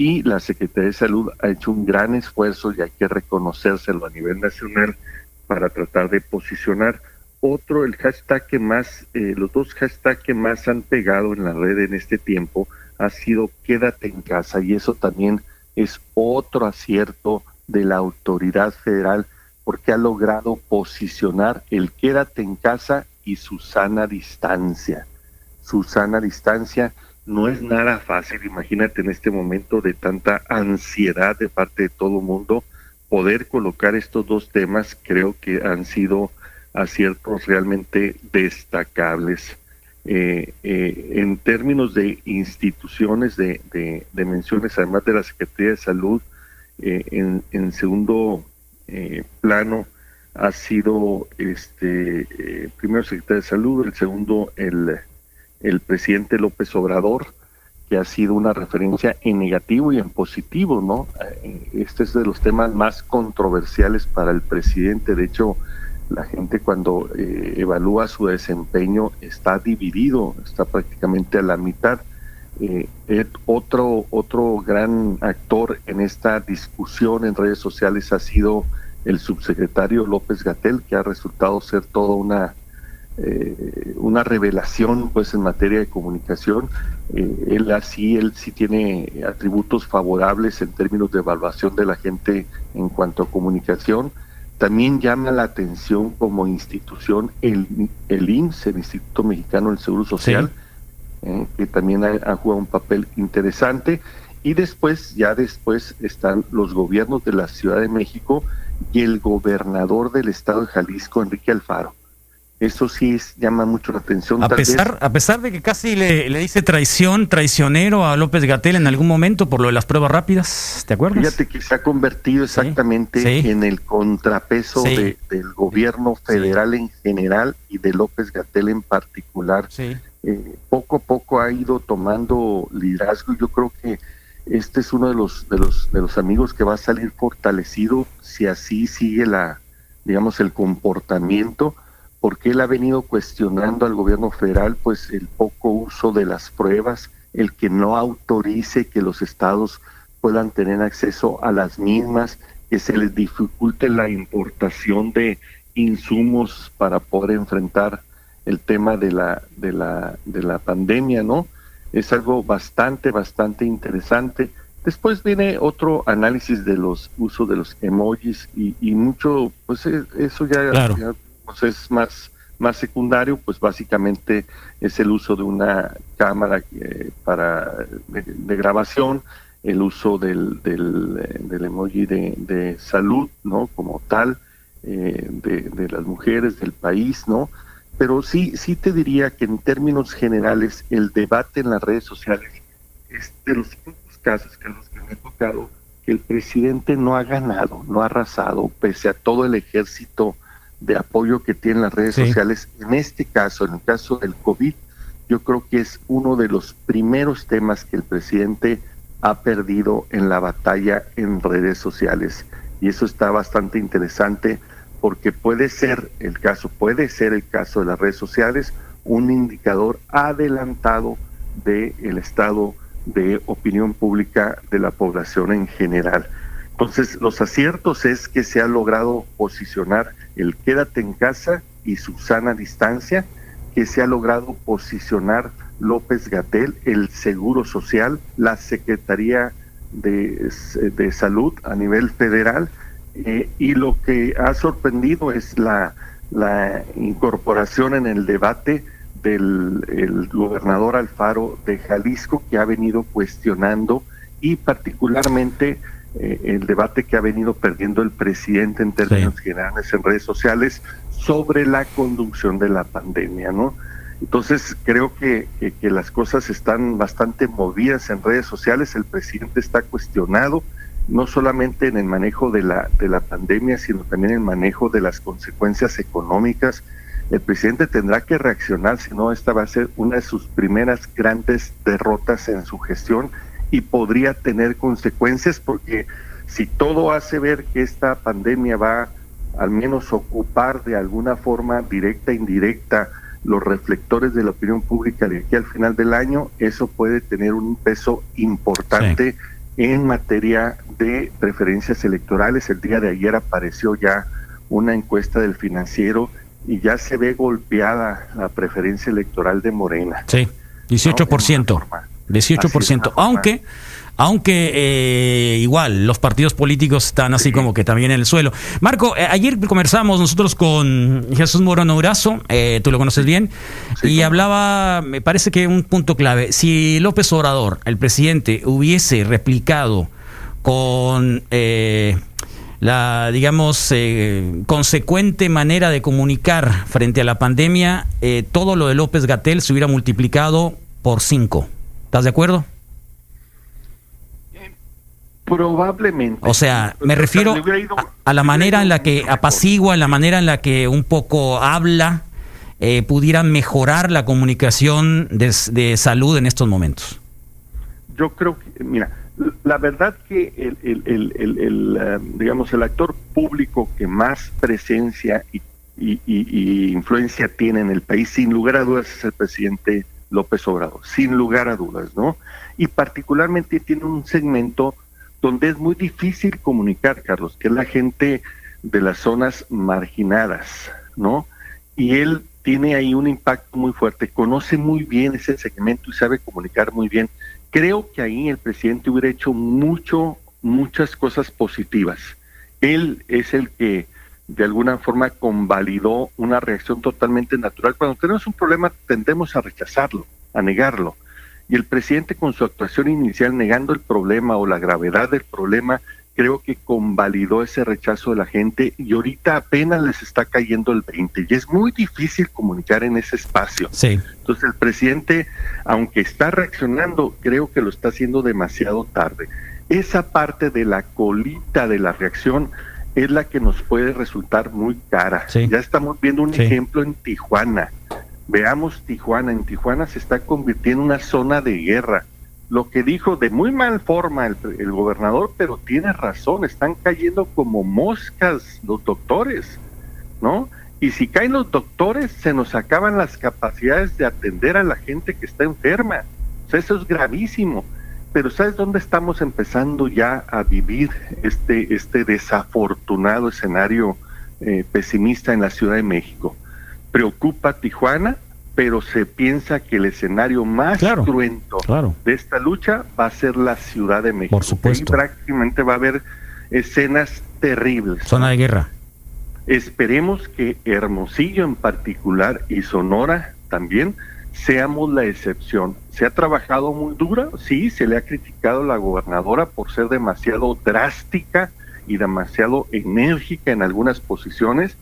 y la Secretaría de Salud ha hecho un gran esfuerzo y hay que reconocérselo a nivel nacional para tratar de posicionar. Otro, el hashtag que más, eh, los dos hashtags que más han pegado en la red en este tiempo ha sido quédate en casa y eso también es otro acierto de la autoridad federal porque ha logrado posicionar el quédate en casa y su sana distancia. Su sana distancia no es nada fácil, imagínate en este momento de tanta ansiedad de parte de todo el mundo, poder colocar estos dos temas creo que han sido aciertos realmente destacables. Eh, eh, en términos de instituciones de, de, menciones, además de la Secretaría de Salud, eh, en, en, segundo eh, plano ha sido este eh, primero Secretaría de Salud, el segundo el el presidente López Obrador, que ha sido una referencia en negativo y en positivo, ¿no? Eh, este es de los temas más controversiales para el presidente. De hecho, la gente cuando eh, evalúa su desempeño está dividido, está prácticamente a la mitad. Eh, otro, otro gran actor en esta discusión en redes sociales ha sido el subsecretario López Gatel, que ha resultado ser toda una eh, una revelación pues en materia de comunicación. Eh, él así, él sí tiene atributos favorables en términos de evaluación de la gente en cuanto a comunicación. También llama la atención como institución el, el IMSS, el Instituto Mexicano del Seguro Social, sí. Eh, que también ha, ha jugado un papel interesante. Y después, ya después están los gobiernos de la Ciudad de México y el gobernador del estado de Jalisco, Enrique Alfaro eso sí es, llama mucho la atención. A pesar, vez. a pesar de que casi le, le, dice traición, traicionero a López Gatel en algún momento por lo de las pruebas rápidas, ¿te acuerdas? Fíjate que se ha convertido exactamente sí, sí. en el contrapeso sí. de, del gobierno federal en general y de López Gatel en particular. Eh, poco a poco ha ido tomando liderazgo. Yo creo que este es uno de los, de los, de los amigos que va a salir fortalecido si así sigue la, digamos, el comportamiento porque él ha venido cuestionando al gobierno federal pues el poco uso de las pruebas, el que no autorice que los estados puedan tener acceso a las mismas, que se les dificulte la importación de insumos para poder enfrentar el tema de la de la de la pandemia, ¿no? Es algo bastante bastante interesante. Después viene otro análisis de los usos de los emojis y, y mucho, pues eso ya, claro. ya pues es más, más secundario, pues básicamente es el uso de una cámara eh, para de, de, grabación, el uso del, del, del emoji de, de, salud, ¿no? Como tal, eh, de, de, las mujeres del país, ¿no? Pero sí, sí te diría que en términos generales el debate en las redes sociales es de los pocos casos, Carlos, que me ha tocado que el presidente no ha ganado, no ha arrasado, pese a todo el ejército de apoyo que tienen las redes sí. sociales. En este caso, en el caso del COVID, yo creo que es uno de los primeros temas que el presidente ha perdido en la batalla en redes sociales. Y eso está bastante interesante porque puede ser el caso, puede ser el caso de las redes sociales un indicador adelantado del el estado de opinión pública de la población en general. Entonces, los aciertos es que se ha logrado posicionar el quédate en casa y su sana distancia, que se ha logrado posicionar López Gatel, el Seguro Social, la Secretaría de Salud a nivel federal, eh, y lo que ha sorprendido es la, la incorporación en el debate del el gobernador Alfaro de Jalisco, que ha venido cuestionando y particularmente eh, el debate que ha venido perdiendo el presidente en términos generales en redes sociales sobre la conducción de la pandemia, ¿no? Entonces creo que, que, las cosas están bastante movidas en redes sociales, el presidente está cuestionado, no solamente en el manejo de la, de la pandemia, sino también en el manejo de las consecuencias económicas. El presidente tendrá que reaccionar, si no, esta va a ser una de sus primeras grandes derrotas en su gestión y podría tener consecuencias porque si todo hace ver que esta pandemia va al menos ocupar de alguna forma directa e indirecta los reflectores de la opinión pública de aquí al final del año, eso puede tener un peso importante en materia de preferencias electorales. El día de ayer apareció ya una encuesta del financiero y ya se ve golpeada la preferencia electoral de Morena. Sí, 18%. 18%. Aunque aunque eh, igual los partidos políticos están así como que también en el suelo. Marco, eh, ayer conversamos nosotros con Jesús Moreno Urazo, eh, tú lo conoces bien, y hablaba, me parece que un punto clave, si López Obrador, el presidente, hubiese replicado con la, digamos, consecuente manera de comunicar frente a la pandemia, todo lo de López Gatel se hubiera multiplicado por cinco. ¿Estás de acuerdo? Probablemente. O sea, me refiero a, la manera en la que apacigua, la manera en la que un poco habla, eh, pudiera mejorar la comunicación de, salud en estos momentos. Yo creo que, mira, la verdad que el, el, el, el eh, digamos, el actor público que más presencia y, y, influencia tiene en el país, sin lugar a dudas, es el presidente López Obrador, sin lugar a dudas, ¿no? Y particularmente tiene un segmento donde es muy difícil comunicar, Carlos, que es la gente de las zonas marginadas, ¿no? Y él tiene ahí un impacto muy fuerte, conoce muy bien ese segmento y sabe comunicar muy bien. Creo que ahí el presidente hubiera hecho mucho, muchas cosas positivas. Él es el que de alguna forma convalidó una reacción totalmente natural. Cuando tenemos un problema tendemos a rechazarlo, a negarlo. Y el presidente con su actuación inicial negando el problema o la gravedad del problema, creo que convalidó ese rechazo de la gente y ahorita apenas les está cayendo el 20 y es muy difícil comunicar en ese espacio. Sí. Entonces el presidente, aunque está reaccionando, creo que lo está haciendo demasiado tarde. Esa parte de la colita de la reacción es la que nos puede resultar muy cara. Ya estamos viendo un ejemplo en Tijuana. Veamos Tijuana. En Tijuana se está convirtiendo en una zona de guerra. Lo que dijo de muy mal forma el, gobernador, pero tiene razón, están cayendo como moscas los doctores, ¿no? Y si caen los doctores, se nos acaban las capacidades de atender a la gente que está enferma. Eso es gravísimo. Pero ¿sabes dónde estamos empezando ya a vivir este, este desafortunado escenario eh, pesimista en la Ciudad de México? Preocupa Tijuana, pero se piensa que el escenario más cruento de esta lucha va a ser la Ciudad de México. Por supuesto. Y prácticamente va a haber escenas terribles. Zona de guerra. Esperemos que Hermosillo en particular y Sonora también seamos la excepción. Se ha trabajado muy dura, sí, se le ha criticado a la gobernadora por ser demasiado drástica y demasiado enérgica en algunas posiciones,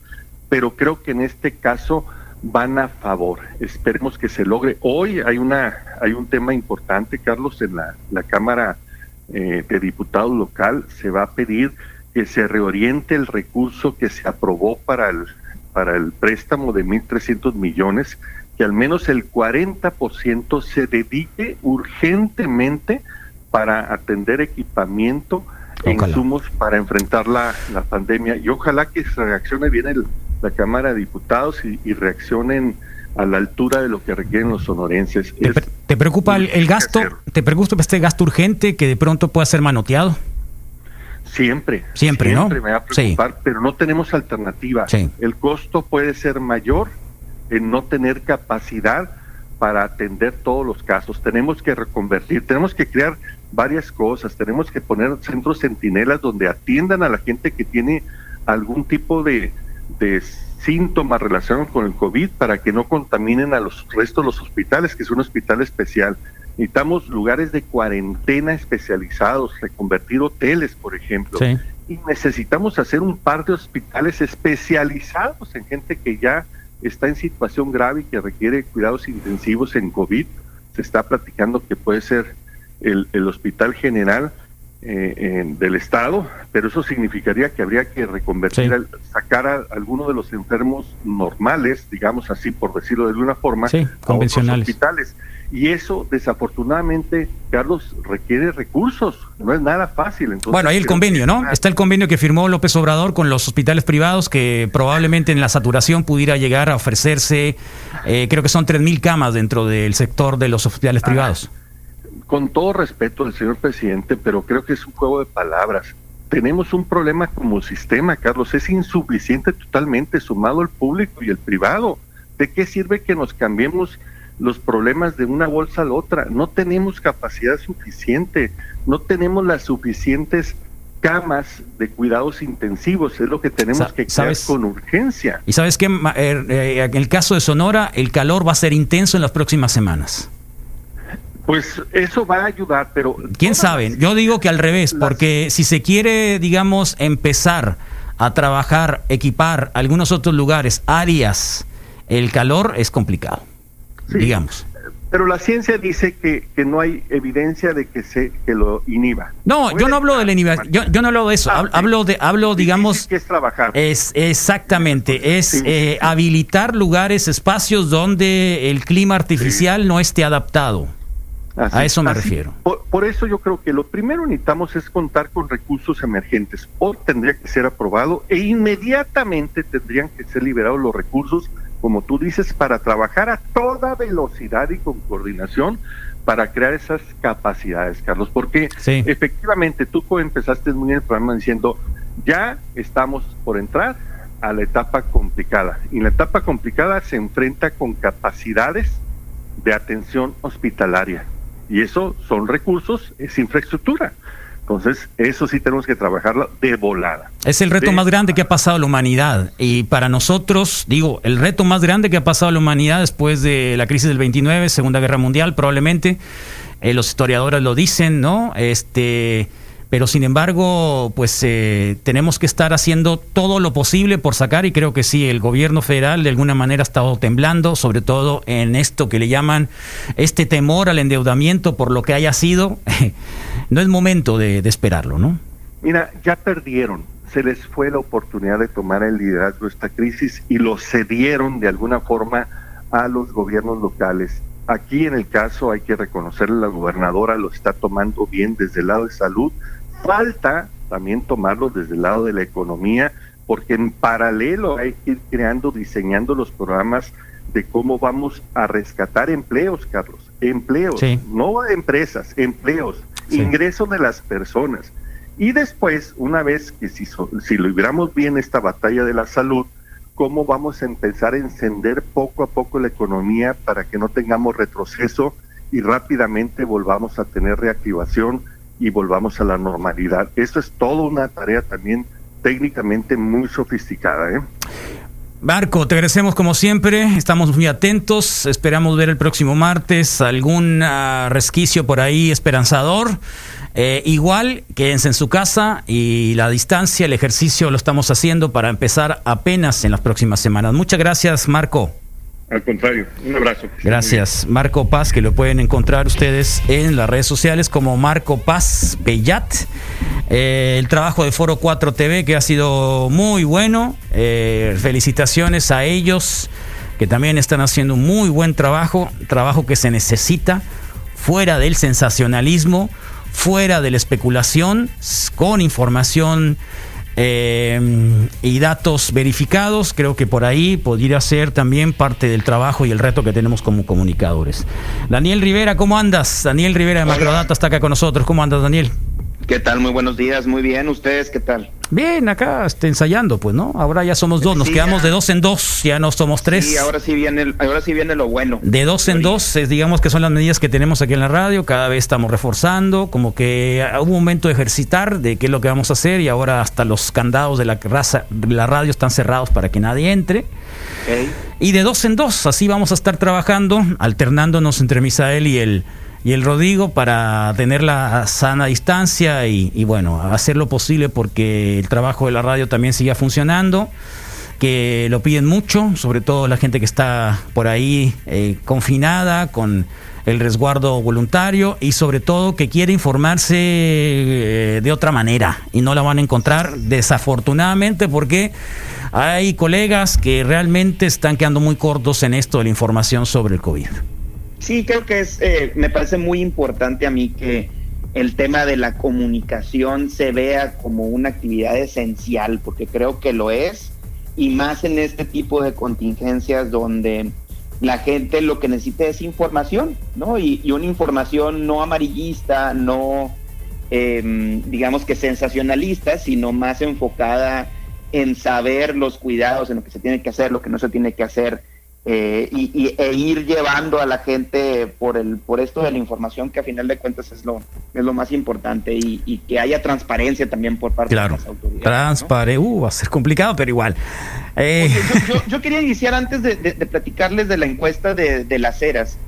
pero creo que en este caso van a favor. Esperemos que se logre. Hoy hay una hay un tema importante, Carlos, en la, la Cámara eh, de Diputados local se va a pedir que se reoriente el recurso que se aprobó para el para el préstamo de 1.300 millones, que al menos el 40% se dedique urgentemente para atender equipamiento e insumos para enfrentar la, la pandemia. Y ojalá que se reaccione bien el, la Cámara de Diputados y, reaccionen a la altura de lo que requieren los sonorenses. ¿Te, preocupa el, gasto? ¿Te preocupa este gasto urgente que de pronto pueda ser manoteado? Siempre. Siempre, ¿no? me va a preocupar, pero no tenemos alternativa. El costo puede ser mayor en no tener capacidad para atender todos los casos. Tenemos que reconvertir, tenemos que crear varias cosas, tenemos que poner centros centinelas donde atiendan a la gente que tiene algún tipo de, de síntomas relacionados con el COVID para que no contaminen a los restos de los hospitales, que es un hospital especial. Necesitamos lugares de cuarentena especializados, reconvertir hoteles, por ejemplo. Y necesitamos hacer un par de hospitales especializados en gente que ya está en situación grave y que requiere cuidados intensivos en COVID. Se está platicando que puede ser el, el Hospital General eh, del Estado, pero eso significaría que habría que reconvertir, sacar a algunos de los enfermos normales, digamos así, por decirlo de alguna forma, a otros hospitales. Y eso, desafortunadamente, Carlos, requiere recursos. No es nada fácil. Entonces, bueno, ahí el convenio, ¿no? Está el convenio que firmó López Obrador con los hospitales privados, que probablemente en la saturación pudiera llegar a ofrecerse, eh, creo que son 3.000 camas dentro del sector de los hospitales privados. Con todo respeto al señor presidente, pero creo que es un juego de palabras. Tenemos un problema como sistema, Carlos. Es insuficiente totalmente sumado el público y el privado. ¿De qué sirve que nos cambiemos? los problemas de una bolsa a la otra. No tenemos capacidad suficiente, no tenemos las suficientes camas de cuidados intensivos, es lo que tenemos que crear con urgencia. Y sabes que eh, eh, en el caso de Sonora, el calor va a ser intenso en las próximas semanas. Pues eso va a ayudar, pero... ¿Quién sabe? Yo digo que al revés, porque si se quiere, digamos, empezar a trabajar, equipar algunos otros lugares, áreas, el calor es complicado digamos. Pero la ciencia dice que, que, no hay evidencia de que se que lo inhiba. No, yo no hablo de la inhibición, yo, yo, no hablo de eso, ah, hablo de hablo digamos que es trabajar. Es exactamente, es eh, habilitar lugares, espacios donde el clima artificial no esté adaptado. A eso me refiero. Por, por, eso yo creo que lo primero necesitamos es contar con recursos emergentes. O tendría que ser aprobado e inmediatamente tendrían que ser liberados los recursos como tú dices, para trabajar a toda velocidad y con coordinación para crear esas capacidades, Carlos, porque efectivamente tú empezaste muy bien el programa diciendo, ya estamos por entrar a la etapa complicada, y la etapa complicada se enfrenta con capacidades de atención hospitalaria, y eso son recursos, es infraestructura. Entonces, eso sí tenemos que trabajarlo de volada. Es el reto más grande que ha pasado la humanidad. Y para nosotros, digo, el reto más grande que ha pasado la humanidad después de la crisis del 29, Segunda Guerra Mundial, probablemente. Eh, los historiadores lo dicen, ¿no? Este pero sin embargo, pues eh, tenemos que estar haciendo todo lo posible por sacar y creo que sí, el gobierno federal de alguna manera ha estado temblando, sobre todo en esto que le llaman este temor al endeudamiento por lo que haya sido. no es momento de, esperarlo, ¿no? Mira, ya perdieron, se les fue la oportunidad de tomar el liderazgo de esta crisis y lo cedieron de alguna forma a los gobiernos locales. Aquí en el caso hay que reconocerle, la gobernadora lo está tomando bien desde el lado de salud, Falta también tomarlo desde el lado de la economía, porque en paralelo hay que ir creando, diseñando los programas de cómo vamos a rescatar empleos, Carlos. Empleos, no empresas, empleos, ingresos de las personas. Y después, una vez que si, si logramos bien esta batalla de la salud, cómo vamos a empezar a encender poco a poco la economía para que no tengamos retroceso y rápidamente volvamos a tener reactivación y volvamos a la normalidad. Eso es toda una tarea también técnicamente muy sofisticada. ¿eh? Marco, te agradecemos como siempre, estamos muy atentos, esperamos ver el próximo martes algún uh, resquicio por ahí esperanzador. Eh, igual, quédense en su casa y la distancia, el ejercicio lo estamos haciendo para empezar apenas en las próximas semanas. Muchas gracias, Marco. Al contrario, un abrazo. Gracias. Marco Paz, que lo pueden encontrar ustedes en las redes sociales como Marco Paz Bellat. Eh, el trabajo de Foro 4 TV que ha sido muy bueno. Eh, felicitaciones a ellos que también están haciendo un muy buen trabajo, trabajo que se necesita fuera del sensacionalismo, fuera de la especulación, con información eh, y datos verificados. Creo que por ahí podría ser también parte del trabajo y el reto que tenemos como comunicadores. Daniel Rivera, ¿cómo andas? Daniel Rivera de Macrodata está acá con nosotros. ¿Cómo andas, Daniel? ¿Qué tal? Muy buenos días, muy bien. ¿Ustedes qué tal? Bien, acá este, ensayando, pues, ¿no? Ahora ya somos dos, nos Sí, quedamos ya. de dos en dos, ya no somos tres. Sí, ahora sí viene, el- ahora sí viene lo bueno. De dos en dos, es, digamos que son las medidas que tenemos aquí en la radio, cada vez estamos reforzando, como que hubo un momento de ejercitar de qué es lo que vamos a hacer y ahora hasta los candados de la, raza, de la radio están cerrados para que nadie entre. Y de dos en dos, así vamos a estar trabajando, alternándonos entre Misael y el, y el Rodrigo para tener la sana distancia y, bueno, hacer lo posible porque el trabajo de la radio también siga funcionando, que lo piden mucho, sobre todo la gente que está por ahí eh, confinada con el resguardo voluntario y sobre todo que quiere informarse eh, de otra manera y no la van a encontrar desafortunadamente porque hay colegas que realmente están quedando muy cortos en esto de la información sobre el COVID. Sí, creo que es, eh, me parece muy importante a mí que el tema de la comunicación se vea como una actividad esencial, porque creo que lo es, y más en este tipo de contingencias donde la gente lo que necesita es información, ¿no? Y, y una información no amarillista, no, eh, digamos que sensacionalista, sino más enfocada en saber los cuidados, en lo que se tiene que hacer, lo que no se tiene que hacer, eh, y, y- e ir llevando a la gente por el por esto de la información que a final de cuentas es lo es lo más importante y, y que haya transparencia también por parte Claro, de las autoridades. ¿no? transparente, uh, va a ser complicado, pero igual. Eh, yo, yo- yo quería iniciar antes de, de- de platicarles de la encuesta de, de las eras,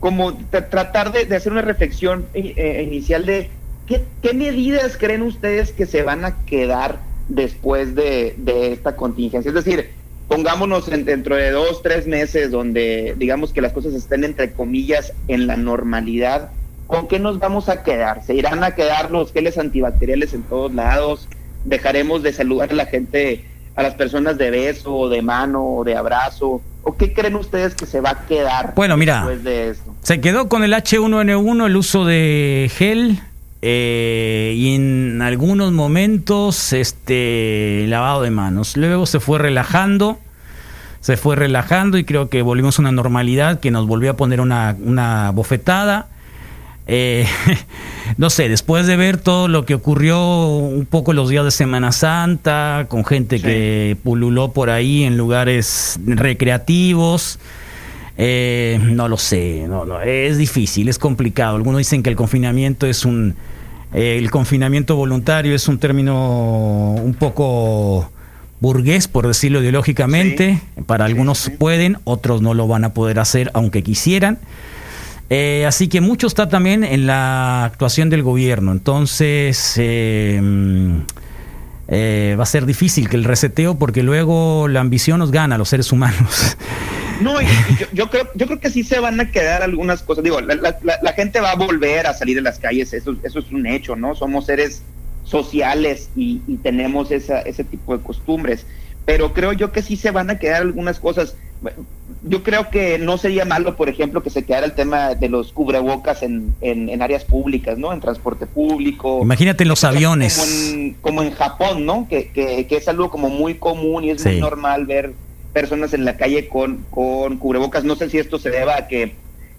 como tra- tratar de, hacer una reflexión eh, eh, inicial de ¿qué, qué medidas creen ustedes que se van a quedar después de, de esta contingencia. Es decir, pongámonos en- dentro de dos, tres meses donde digamos que las cosas estén entre comillas en la normalidad. ¿Con qué nos vamos a quedar? ¿Se irán a quedar los geles antibacteriales en todos lados? ¿Dejaremos de saludar a la gente, a las personas de beso, o de mano, o de abrazo? ¿O qué creen ustedes que se va a quedar Bueno, mira. después de esto? Se quedó con el H1N1 el uso de gel eh, y en algunos momentos este lavado de manos. Luego se fue relajando, se fue relajando y creo que volvimos a una normalidad que nos volvió a poner una, una bofetada. Eh, no sé, después de ver todo lo que ocurrió un poco los días de Semana Santa, con gente que pululó por ahí en lugares recreativos, eh, no lo sé, no, no, es difícil, es complicado. Algunos dicen que el confinamiento es un, eh, el confinamiento voluntario es un término un poco burgués, por decirlo ideológicamente. Para algunos pueden, otros no lo van a poder hacer, aunque quisieran. Eh, así que mucho está también en la actuación del gobierno. Entonces, eh, mm, eh, va a ser difícil que el reseteo, porque luego la ambición nos gana a los seres humanos. No, y- y yo, yo creo, yo creo que sí se van a quedar algunas cosas. Digo, la, la- la- la gente va a volver a salir de las calles, eso, eso es un hecho, ¿no? Somos seres sociales y, y tenemos esa, ese tipo de costumbres. Pero creo yo que sí se van a quedar algunas cosas. Yo creo que no sería malo, por ejemplo, que se quedara el tema de los cubrebocas en, en, en áreas públicas, ¿no? En transporte público. Imagínate en los Como aviones. en, como en Japón, ¿no? Que, que, que es algo como muy común y es muy normal ver personas en la calle con, con cubrebocas. No sé si esto se deba a que,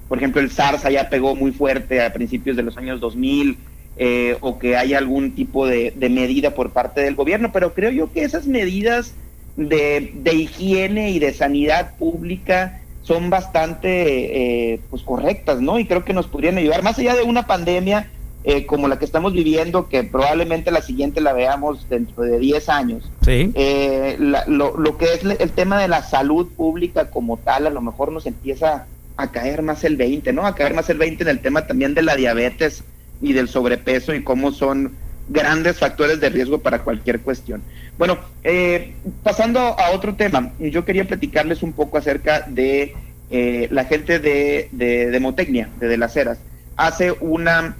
por ejemplo, el SARS allá pegó muy fuerte a principios de los años 2000 eh, o que hay algún tipo de, de medida por parte del gobierno, pero creo yo que esas medidas de, de higiene y de sanidad pública son bastante eh, pues correctas, ¿no? Y creo que nos podrían ayudar, más allá de una pandemia eh, como la que estamos viviendo, que probablemente la siguiente la veamos dentro de 10 años. Sí. Eh, la- lo, lo que es el tema de la salud pública como tal, a lo mejor nos empieza a caer más el 20, ¿no? A caer más el 20 en el tema también de la diabetes y del sobrepeso y cómo son grandes factores de riesgo para cualquier cuestión. Bueno, eh, pasando a otro tema, yo quería platicarles un poco acerca de eh, la gente de, de Demotecnia, de, de las Heras. Hace una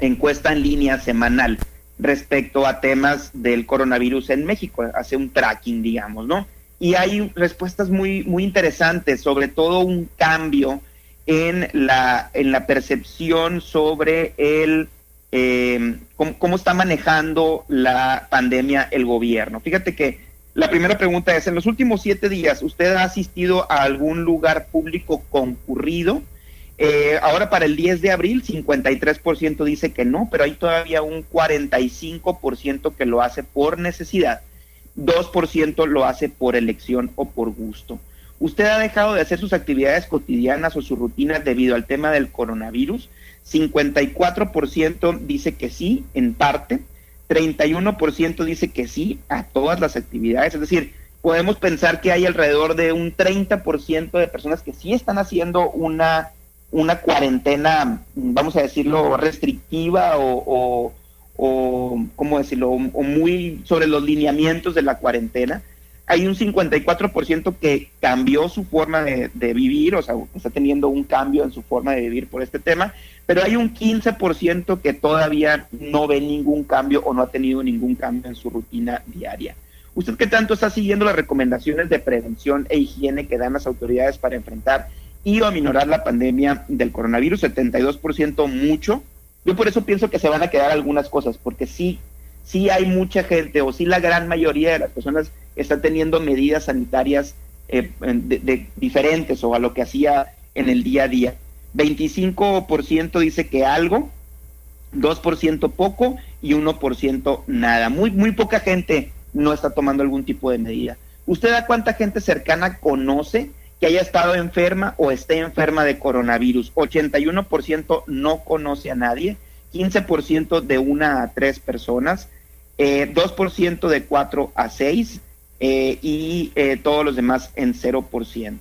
encuesta en línea semanal respecto a temas del coronavirus en México, hace un tracking, digamos, ¿no? Y hay respuestas muy, muy interesantes, sobre todo un cambio en la, en la percepción sobre el eh, cómo, cómo está manejando la pandemia el gobierno. Fíjate que la primera pregunta es, en los últimos siete días, ¿usted ha asistido a algún lugar público concurrido? Eh, ahora para el 10 de abril, 53% dice que no, pero hay todavía un 45% que lo hace por necesidad, 2% lo hace por elección o por gusto. ¿Usted ha dejado de hacer sus actividades cotidianas o sus rutinas debido al tema del coronavirus? 54% dice que sí, en parte, 31% dice que sí a todas las actividades, es decir, podemos pensar que hay alrededor de un 30% de personas que sí están haciendo una, una cuarentena, vamos a decirlo, restrictiva o, o, ¿cómo decirlo?, o muy sobre los lineamientos de la cuarentena. Hay un 54% que cambió su forma de, de, vivir, o sea, está teniendo un cambio en su forma de vivir por este tema, pero hay un 15% que todavía no ve ningún cambio o no ha tenido ningún cambio en su rutina diaria. ¿Usted qué tanto está siguiendo las recomendaciones de prevención e higiene que dan las autoridades para enfrentar y aminorar la pandemia del coronavirus? 72% mucho. Yo por eso pienso que se van a quedar algunas cosas, porque sí, sí hay mucha gente o sí la gran mayoría de las personas están teniendo medidas sanitarias eh, de diferentes o a lo que hacía en el día a día. 25% dice que algo, 2% poco y 1% nada. Muy, muy poca gente no está tomando algún tipo de medida. ¿Usted a cuánta gente cercana conoce que haya estado enferma o esté enferma de coronavirus? 81% no conoce a nadie, 15% de una a tres personas, eh, 2% de cuatro a seis eh, y eh, todos los demás en 0%.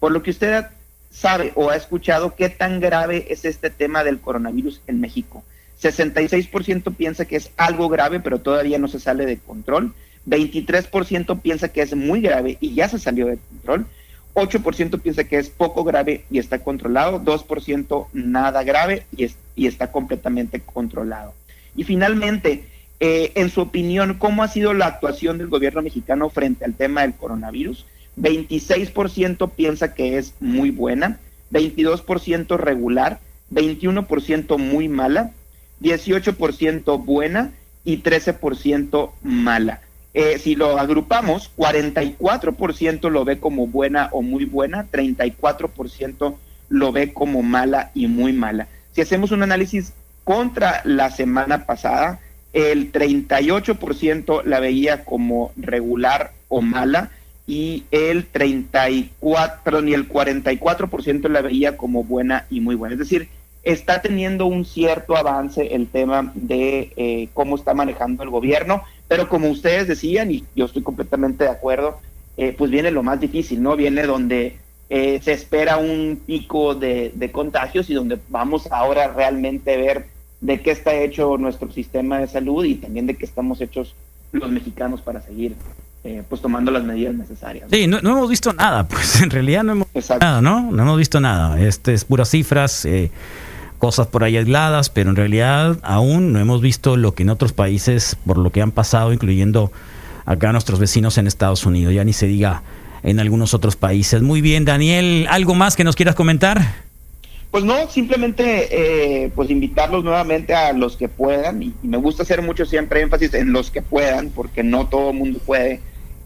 Por lo que usted sabe o ha escuchado qué tan grave es este tema del coronavirus en México. 66% piensa que es algo grave, pero todavía no se sale de control. 23% piensa que es muy grave y ya se salió de control. 8% piensa que es poco grave y está controlado. 2% nada grave y, es, y está completamente controlado. Y finalmente, eh, en su opinión, ¿cómo ha sido la actuación del gobierno mexicano frente al tema del coronavirus? 26% piensa que es muy buena, 22% regular, 21% muy mala, 18% buena y 13% mala. Eh, si lo agrupamos, 44% lo ve como buena o muy buena, 34% lo ve como mala y muy mala. Si hacemos un análisis contra la semana pasada, el 38% la veía como regular o mala y el 34, perdón, y el 44% la veía como buena y muy buena. Es decir, está teniendo un cierto avance el tema de eh, cómo está manejando el gobierno, pero como ustedes decían, y yo estoy completamente de acuerdo, eh, pues viene lo más difícil, ¿no? Viene donde eh, se espera un pico de, de, contagios y donde vamos ahora realmente a ver de qué está hecho nuestro sistema de salud y también de qué estamos hechos los mexicanos para seguir eh, pues tomando las medidas necesarias. Sí, no, no, hemos visto nada, pues en realidad no hemos visto nada, ¿no? No hemos visto nada. Este es puras cifras, eh, cosas por ahí aisladas, pero en realidad aún no hemos visto lo que en otros países, por lo que han pasado, incluyendo acá nuestros vecinos en Estados Unidos, ya ni se diga en algunos otros países. Muy bien, Daniel, ¿algo más que nos quieras comentar? Pues no, simplemente eh, pues invitarlos nuevamente a los que puedan, y, y, me gusta hacer mucho siempre énfasis en los que puedan, porque no todo el mundo puede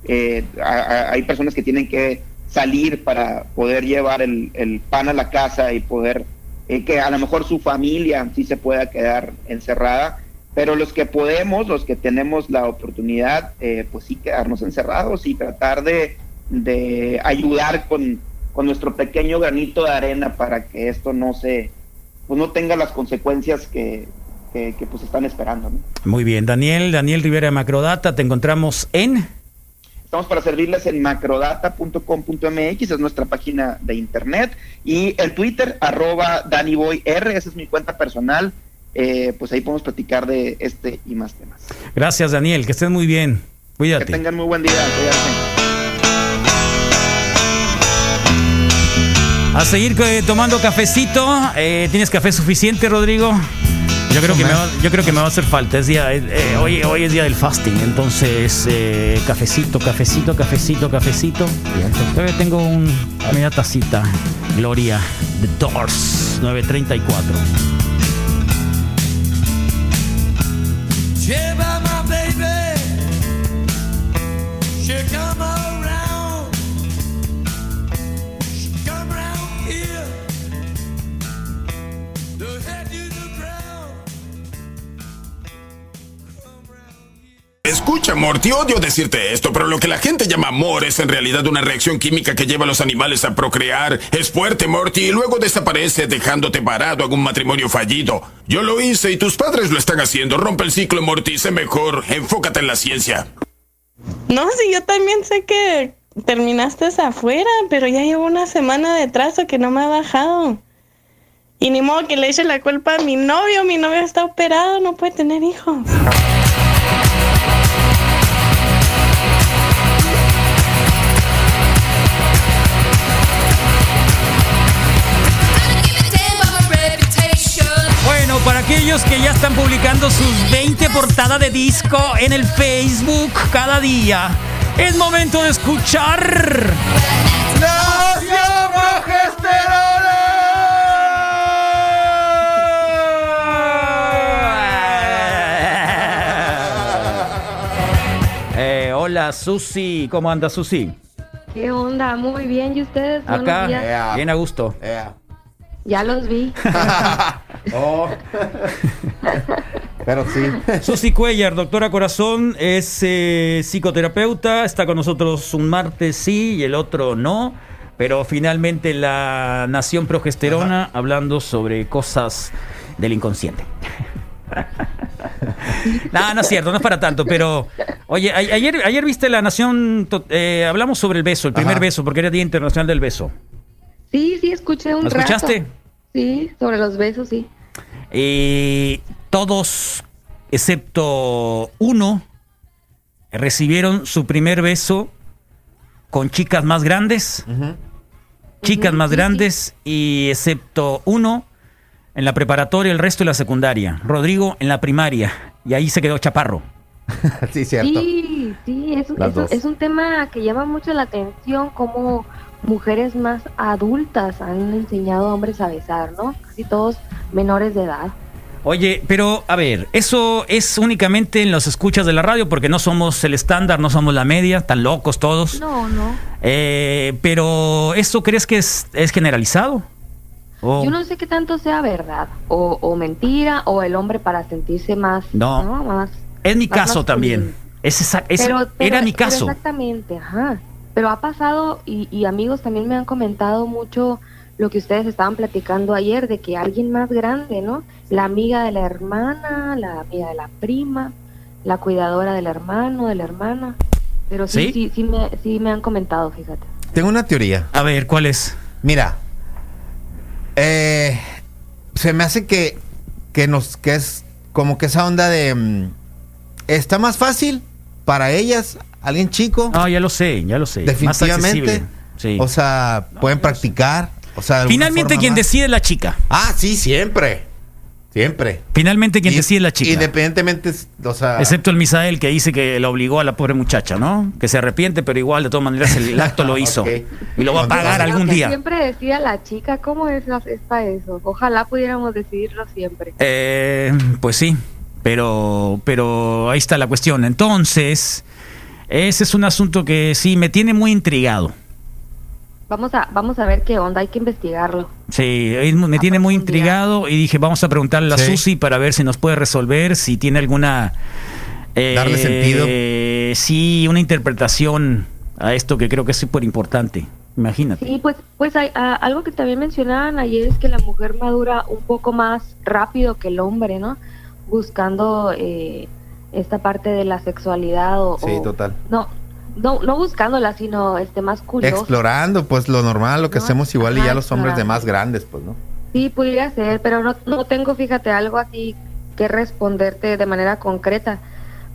eh, a, hay personas que tienen que salir para poder llevar el, el pan a la casa y poder eh, que a lo mejor su familia sí se pueda quedar encerrada, pero los que podemos, los que tenemos la oportunidad, eh, pues sí quedarnos encerrados y tratar de, de ayudar con, con, nuestro pequeño granito de arena para que esto no se, pues no tenga las consecuencias que, que, pues están esperando. Muy bien, Daniel, Daniel Rivera Macrodata, te encontramos en... Estamos para servirles en macrodata.com.mx, es nuestra página de internet. Y el Twitter, arroba DaniBoyR, esa es mi cuenta personal. Eh, pues ahí podemos platicar de este y más temas. Gracias, Daniel, que estén muy bien. Cuídate. Que tengan muy buen día. Cuídate. A seguir eh, tomando cafecito. Eh, ¿Tienes café suficiente, Rodrigo? Yo creo, que me va, yo creo que me va a hacer falta. Es día, eh, hoy, hoy es día del fasting, entonces eh, cafecito, cafecito, cafecito, cafecito. Todavía tengo un, media tacita. Gloria, The Doors, 934. Lleva my baby, she come around, Escucha, Morty, odio decirte esto, pero lo que la gente llama amor es en realidad una reacción química que lleva a los animales a procrear. Es fuerte, Morty, y luego desaparece dejándote parado en un matrimonio fallido. Yo lo hice y tus padres lo están haciendo. Rompe el ciclo, Morty, sé mejor. Enfócate en la ciencia. No, sí, yo también sé que terminaste afuera, pero ya llevo una semana de trazo que no me ha bajado. Y ni modo que le eche la culpa a mi novio. Mi novio está operado, no puede tener hijos. Aquellos que ya están publicando sus 20 portadas de disco en el Facebook cada día, es momento de escuchar. ¡Nación Eh, hola Susi, ¿cómo anda Susi? ¿Qué onda? Muy bien, ¿y ustedes? Acá, días. bien a gusto. Ya los vi. Oh. Pero sí. Susi Cuellar, doctora corazón, es eh, psicoterapeuta, está con nosotros un martes sí y el otro no, pero finalmente la Nación Progesterona hablando sobre cosas del inconsciente. no, no es cierto, no es para tanto, pero oye, ayer, ayer viste la Nación, eh, hablamos sobre el beso, el primer Ajá. beso, porque era Día Internacional del Beso. Sí, sí, escuché un ¿Lo rato. escuchaste? Sí, sobre los besos, sí. Eh, todos, excepto uno, recibieron su primer beso con chicas más grandes. Chicas más grandes y excepto uno en la preparatoria, el resto en la secundaria. Rodrigo en la primaria. Y ahí se quedó chaparro. sí, cierto. Sí, sí, es, es un- dos. es un tema que llama mucho la atención, como mujeres más adultas han enseñado a hombres a besar, ¿no? Casi todos menores de edad. Oye, pero a ver, eso es únicamente en los escuchas de la radio porque no somos el estándar, no somos la media, tan locos todos. No, no. Eh, pero ¿eso crees que es, es generalizado? Yo no sé qué tanto sea verdad, o, o mentira, o el hombre para sentirse más... No. Más, Es mi más caso masculino. también. Es esa- es- Pero- pero- era mi caso. exactamente, ajá. Pero ha pasado y, y amigos también me han comentado mucho lo que ustedes estaban platicando ayer de que alguien más grande, ¿no? La amiga de la hermana, la amiga de la prima, la cuidadora del hermano, de la hermana. Pero sí, ¿Sí? sí, sí, me, sí me han comentado, fíjate. Tengo una teoría. A ver, ¿cuál es? Mira, eh, se me hace que, que nos, que es como que esa onda de, mm, está más fácil para ellas, alguien chico. Ah, ya lo sé, ya lo sé. Más Definitivamente. accesible. Sí. O sea, pueden practicar. O sea, Finalmente quien más. decide es la chica. Ah, sí, siempre. Siempre. Finalmente quien Y- decide es la chica. Independientemente, o sea, Excepto el Misael que dice que la obligó a la pobre muchacha, ¿no? Que se arrepiente, pero igual de todas maneras el acto lo hizo. Y lo va a pagar algún que día. Siempre decía la chica, ¿cómo es, es para eso? Ojalá pudiéramos decidirlo siempre. Eh, pues sí, pero, pero ahí está la cuestión. Entonces, ese es un asunto que sí me tiene muy intrigado. Vamos a, vamos a ver qué onda, hay que investigarlo. Sí, me tiene muy intrigado y dije, vamos a preguntarle a Sí. Susi para ver si nos puede resolver, si tiene alguna... eh, Darle sentido. Sí, una interpretación a esto que creo que es súper importante. Imagínate. Sí, pues, pues hay, algo que también mencionaban ayer es que la mujer madura un poco más rápido que el hombre, ¿no? Buscando eh, esta parte de la sexualidad o... sí, o- total. no, no, no buscándola, sino este más curioso. Explorando, pues lo normal, lo que No, hacemos igual y ya los hombres de más grandes, pues, ¿no? Sí, pudiera ser, pero no, no tengo, fíjate, algo así que responderte de manera concreta.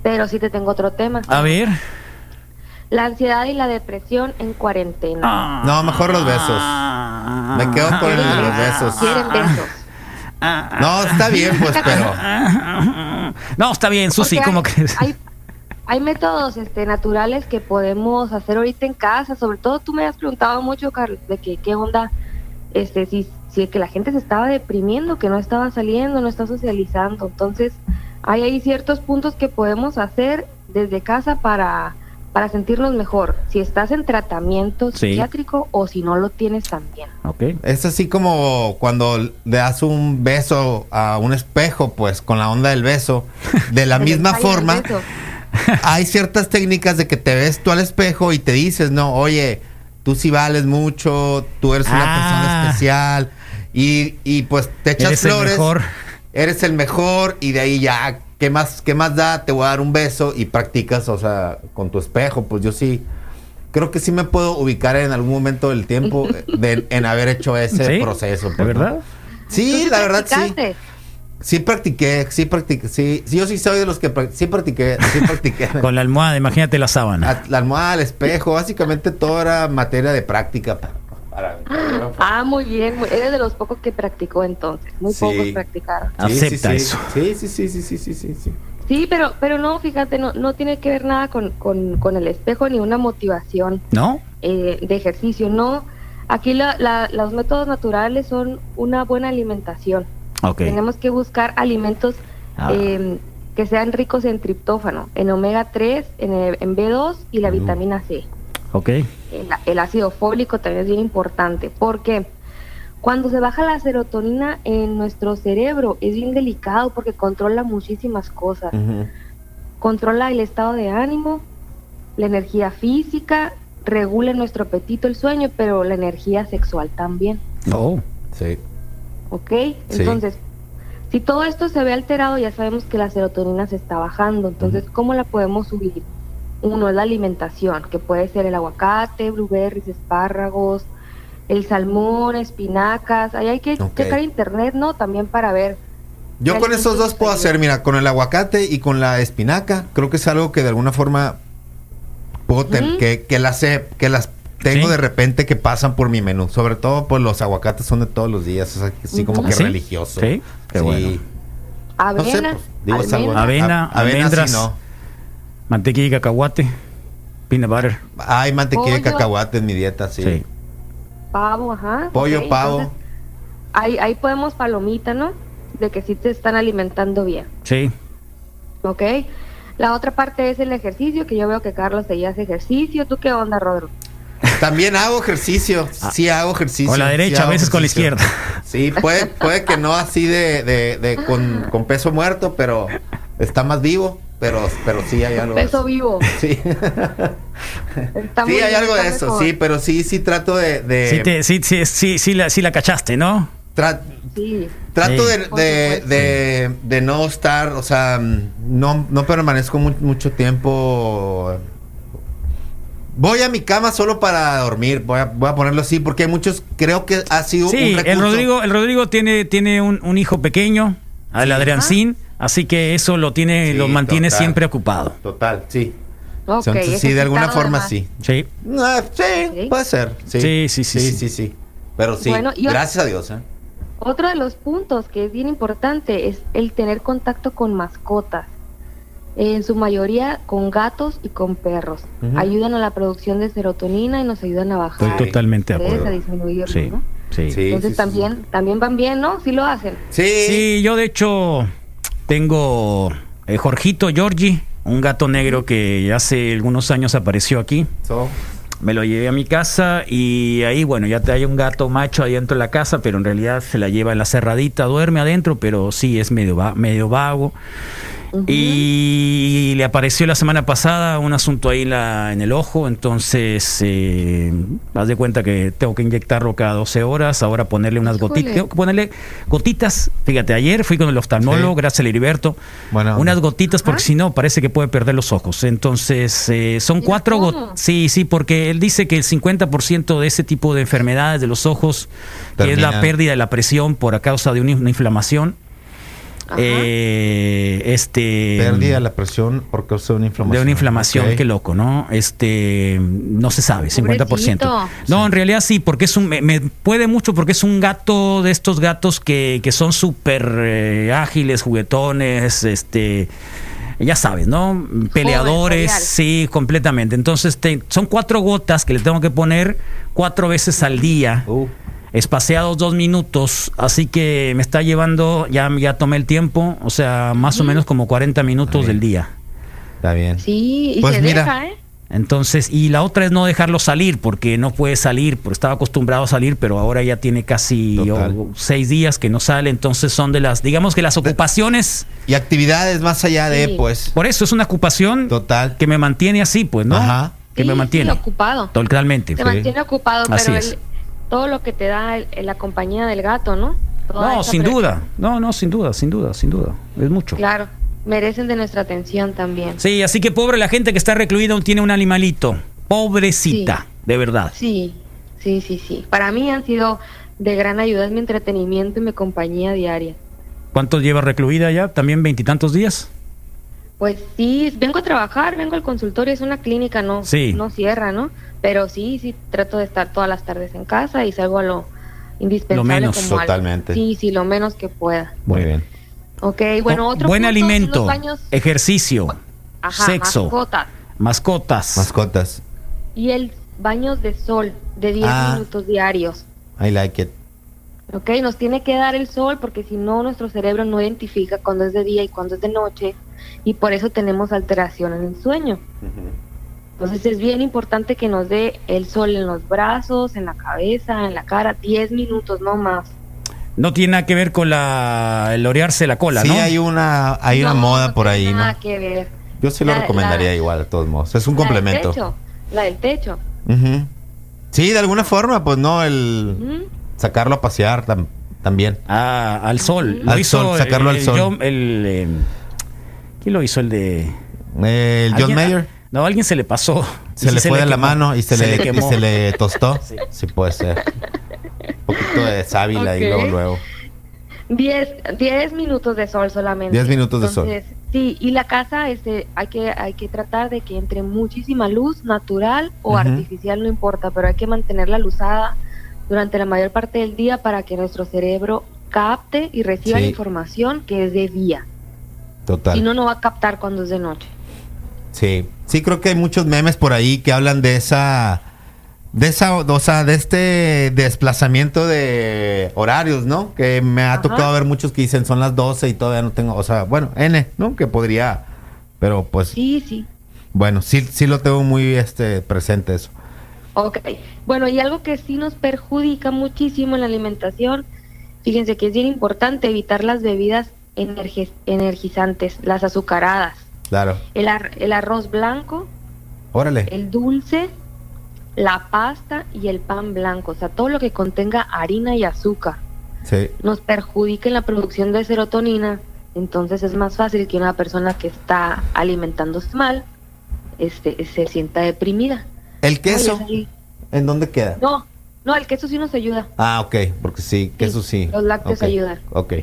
Pero sí te tengo otro tema. A ver. La ansiedad y la depresión en cuarentena. No, mejor los besos. Me quedo con el de los besos. ¿Quieren besos? No, está bien, pues, pero. No, está bien, Susi, Porque ¿cómo hay- crees? Hay, hay métodos este, naturales que podemos hacer ahorita en casa. Sobre todo tú me has preguntado mucho, Carlos, de que qué onda, este, si, si que la gente se estaba deprimiendo, que no estaba saliendo, no está socializando. Entonces, hay ahí ciertos puntos que podemos hacer desde casa para, para sentirnos mejor. Si estás en tratamiento Sí. psiquiátrico o si no lo tienes también. Es así como cuando le das un beso a un espejo, pues con la onda del beso, de la El misma forma. hay ciertas técnicas de que te ves tú al espejo y te dices, no, oye, tú sí vales mucho, tú eres una Ah. persona especial y, y pues te echas Eres el flores. mejor. Eres el mejor y de ahí ya, ¿qué más, ¿qué más da? Te voy a dar un beso y practicas, o sea, con tu espejo. Pues yo sí, creo que sí me puedo ubicar en algún momento del tiempo de- en haber hecho ese ¿Sí? proceso. ¿De pues, ¿no? verdad? Sí, la verdad sí. Sí practiqué, sí practiqué, sí, sí, yo sí soy de los que prac- sí practiqué, sí practiqué. Con la almohada, imagínate la sábana. La almohada, el espejo, básicamente todo era materia de práctica. Para- Ah, muy bien. Eres de los pocos que practicó entonces. Muy Sí. pocos practicaron. Sí, sí, Acepta sí. eso. Sí, sí, sí, sí, sí, sí, sí, sí. Pero, pero no, fíjate, no, no tiene que ver nada con, con, con el espejo ni una motivación ¿No? eh, de ejercicio. No, aquí la- la- los métodos naturales son una buena alimentación. Tenemos que buscar alimentos Ah. eh, que sean ricos en triptófano, en omega 3, en, el- en B2 y la vitamina C. Ok. El, el ácido fólico también es bien importante porque cuando se baja la serotonina en nuestro cerebro es bien delicado porque controla muchísimas cosas. Controla el estado de ánimo, la energía física, regula nuestro apetito, el sueño, pero la energía sexual también. Oh. Sí. ¿Ok? Sí. Entonces, si todo esto se ve alterado, ya sabemos que la serotonina se está bajando. Entonces, ¿cómo la podemos subir? Uno es la alimentación, que puede ser el aguacate, blueberries, espárragos, el salmón, espinacas. Ahí hay que Ok. checar internet, ¿no? También para ver. Yo con esos dos puedo hacer, mira, con el aguacate y con la espinaca, creo que es algo que de alguna forma puedo Ujú. que, que las sé, que las tengo Sí. de repente que pasan por mi menú. Sobre todo, pues los aguacates son de todos los días, es así como que ¿Ah, sí? religioso. Sí, qué Sí. bueno. No sé, Avena, pues, digo, algo-. Avena, a- avena almendras, no. Mantequilla y cacahuate, peanut butter. Hay mantequilla Pollo. cacahuate en mi dieta, sí. Sí. pavo, ajá. Pollo, pavo. entonces, ahí, ahí podemos palomita, ¿no? De que sí te están alimentando bien. Sí. ¿Ok? La otra parte es el ejercicio, que yo veo que Carlos ahí hace ejercicio. ¿Tú qué onda, Rodro? También hago ejercicio, sí hago ejercicio. Con la sí derecha, a veces con la izquierda. Sí, puede, puede que no así de, de, de con, con peso muerto, pero está más vivo, pero, pero sí hay algo de Peso eso. vivo. Sí, Está muy sí hay bien, algo de eso, mejor. sí, pero sí, sí trato de... de Sí, te- sí, sí, sí, sí la, sí la cachaste, ¿no? tra- Sí. trato Sí. de, de, de, de no estar, o sea, no, no permanezco mu- mucho tiempo. Voy a mi cama solo para dormir, voy a, voy a ponerlo así, porque hay muchos, creo que ha sido Sí, un el recurso. Rodrigo, el Rodrigo tiene, tiene un, un hijo pequeño, el Sí. Adriancín, así que eso lo tiene, Sí, lo mantiene total. siempre ocupado. Total, sí. Ok, Entonces, sí, de alguna forma sí. Sí. Ah, sí, Sí. puede ser. Sí, Sí, sí, sí, sí, sí. sí, sí. Pero sí, Bueno, gracias a Dios. ¿eh? Otro de los puntos que es bien importante es el tener contacto con mascotas. En su mayoría con gatos y con perros. Ayudan a la producción de serotonina y nos ayudan a bajar. Estoy totalmente de acuerdo. a disminuirlo, Sí, ¿no? sí. Entonces sí, sí, también, también van bien, ¿no? Sí lo hacen. Sí. Sí, yo de hecho tengo eh, Jorgito Giorgi, un gato negro que hace algunos años apareció aquí. So, Me lo llevé a mi casa y ahí, bueno, ya te hay un gato macho ahí dentro de la casa, pero en realidad se la lleva en la cerradita, duerme adentro, pero sí es medio, va- medio vago. Y le apareció la semana pasada un asunto ahí en, la, en el ojo, entonces eh, haz de cuenta que tengo que inyectarlo cada 12 horas, ahora ponerle unas gotitas, tengo que ponerle gotitas, fíjate, ayer fui con el oftalmólogo, Sí. gracias a Heriberto, unas gotitas porque si no parece que puede perder los ojos, entonces eh, son cuatro gotitas, sí, sí, porque él dice que el 50% de ese tipo de enfermedades de los ojos, que es la pérdida de la presión por a causa de una, una inflamación. Eh, este pérdida de la presión por causa de una inflamación. de una inflamación, qué loco, ¿no? Este, no se sabe, 50%. Pobrecito. No, en realidad sí, porque es un, me, me puede mucho porque es un gato de estos gatos que, que son súper eh, ágiles, juguetones, este, ya sabes, ¿no? Peleadores, sí, completamente. Entonces te- son cuatro gotas que le tengo que poner cuatro veces al día Uh, espaciados dos minutos, así que me está llevando, ya, ya tomé el tiempo, o sea, más o menos como 40 minutos del día. está bien. Sí, y Pues se mira, deja, ¿eh? Entonces, y la otra es no dejarlo salir, porque no puede salir, porque estaba acostumbrado a salir, pero ahora ya tiene casi oh, seis días que no sale, entonces son de las, digamos que las ocupaciones, Y actividades más allá de, Sí. pues. por eso es una ocupación Total. que me mantiene así, pues, ¿no? Ajá. Que Sí, me sí, mantiene. ocupado. Totalmente. Te sí. mantiene ocupado, Así pero es. el- todo lo que te da el- la compañía del gato, ¿no? Toda No, sin duda. No, no, sin duda, sin duda, sin duda. Es mucho. Claro, merecen de nuestra atención también. Sí, así que pobre la gente que está recluida tiene un animalito. Pobrecita, de verdad. Sí, sí, sí, sí. Para mí han sido de gran ayuda, es mi entretenimiento y mi compañía diaria. ¿Cuántos lleva recluida ya? ¿También veintitantos días? Pues sí, vengo a trabajar, vengo al consultorio, es una clínica, no, Sí. no cierra, ¿no? Pero sí, sí, trato de estar todas las tardes en casa y salgo a lo indispensable. menos, como al- totalmente. sí, sí, lo menos que pueda. Muy bien. Ok, bueno, otro Buen punto alimento, baños, ejercicio, ajá, sexo. mascotas. mascotas. Mascotas. Y el baños de sol de 10 Ah. minutos diarios. I like it. ¿ok? Nos tiene que dar el sol porque si no nuestro cerebro no identifica cuándo es de día y cuándo es de noche y por eso tenemos alteración en el sueño. Entonces es bien importante que nos dé el sol en los brazos, en la cabeza, en la cara, 10 minutos, no más. No tiene nada que ver con la, el orearse la cola, sí, ¿no? hay una, hay una No, moda no por tiene ahí, ¿no? Nada que ver. Yo sí lo La- recomendaría la- igual, de todos modos. Es un La del complemento. techo, la del techo. Ujú. Sí, de alguna forma, pues no, el Ujú. sacarlo a pasear tam- también. Ah, al sol. Lo Al hizo sol, sacarlo el- al sol. El, eh, ¿Quién lo hizo? El de... El John ¿Alguien- Mayer No, alguien se le pasó. se Y le sí fue de la quemó. mano y se, le, y quemó. se le tostó. Sí. puede ser. Un poquito de sábila y luego, luego. 10, 10 minutos de sol solamente. 10 minutos de sol. Sí, y la casa este, hay, que, hay que tratar de que entre muchísima luz natural o artificial, no importa, pero hay que mantenerla luzada durante la mayor parte del día para que nuestro cerebro capte y reciba Sí. la información que es de día. Total. Si no, no va a captar cuando es de noche. Sí, sí creo que hay muchos memes por ahí que hablan de esa, de esa, o sea, de este desplazamiento de horarios, ¿no? Que me ha Ajá. tocado ver muchos que dicen son las 12 y todavía no tengo, o sea, bueno, N, ¿no? Que podría, pero pues, Sí, sí. bueno, sí, sí lo tengo muy este presente eso. Ok. Bueno, y algo que sí nos perjudica muchísimo en la alimentación, fíjense que es bien importante evitar las bebidas energi- energizantes, las azucaradas. Claro. El, ar- el arroz blanco, Órale. el dulce, la pasta y el pan blanco, o sea, todo lo que contenga harina y azúcar Sí. nos perjudica en la producción de serotonina, entonces es más fácil que una persona que está alimentándose mal este, se sienta deprimida. ¿El queso? Ay. ¿En dónde queda? No, no, el queso sí nos ayuda, Ah, ok, porque sí, queso sí. los lácteos Ok, ayudan. Ok,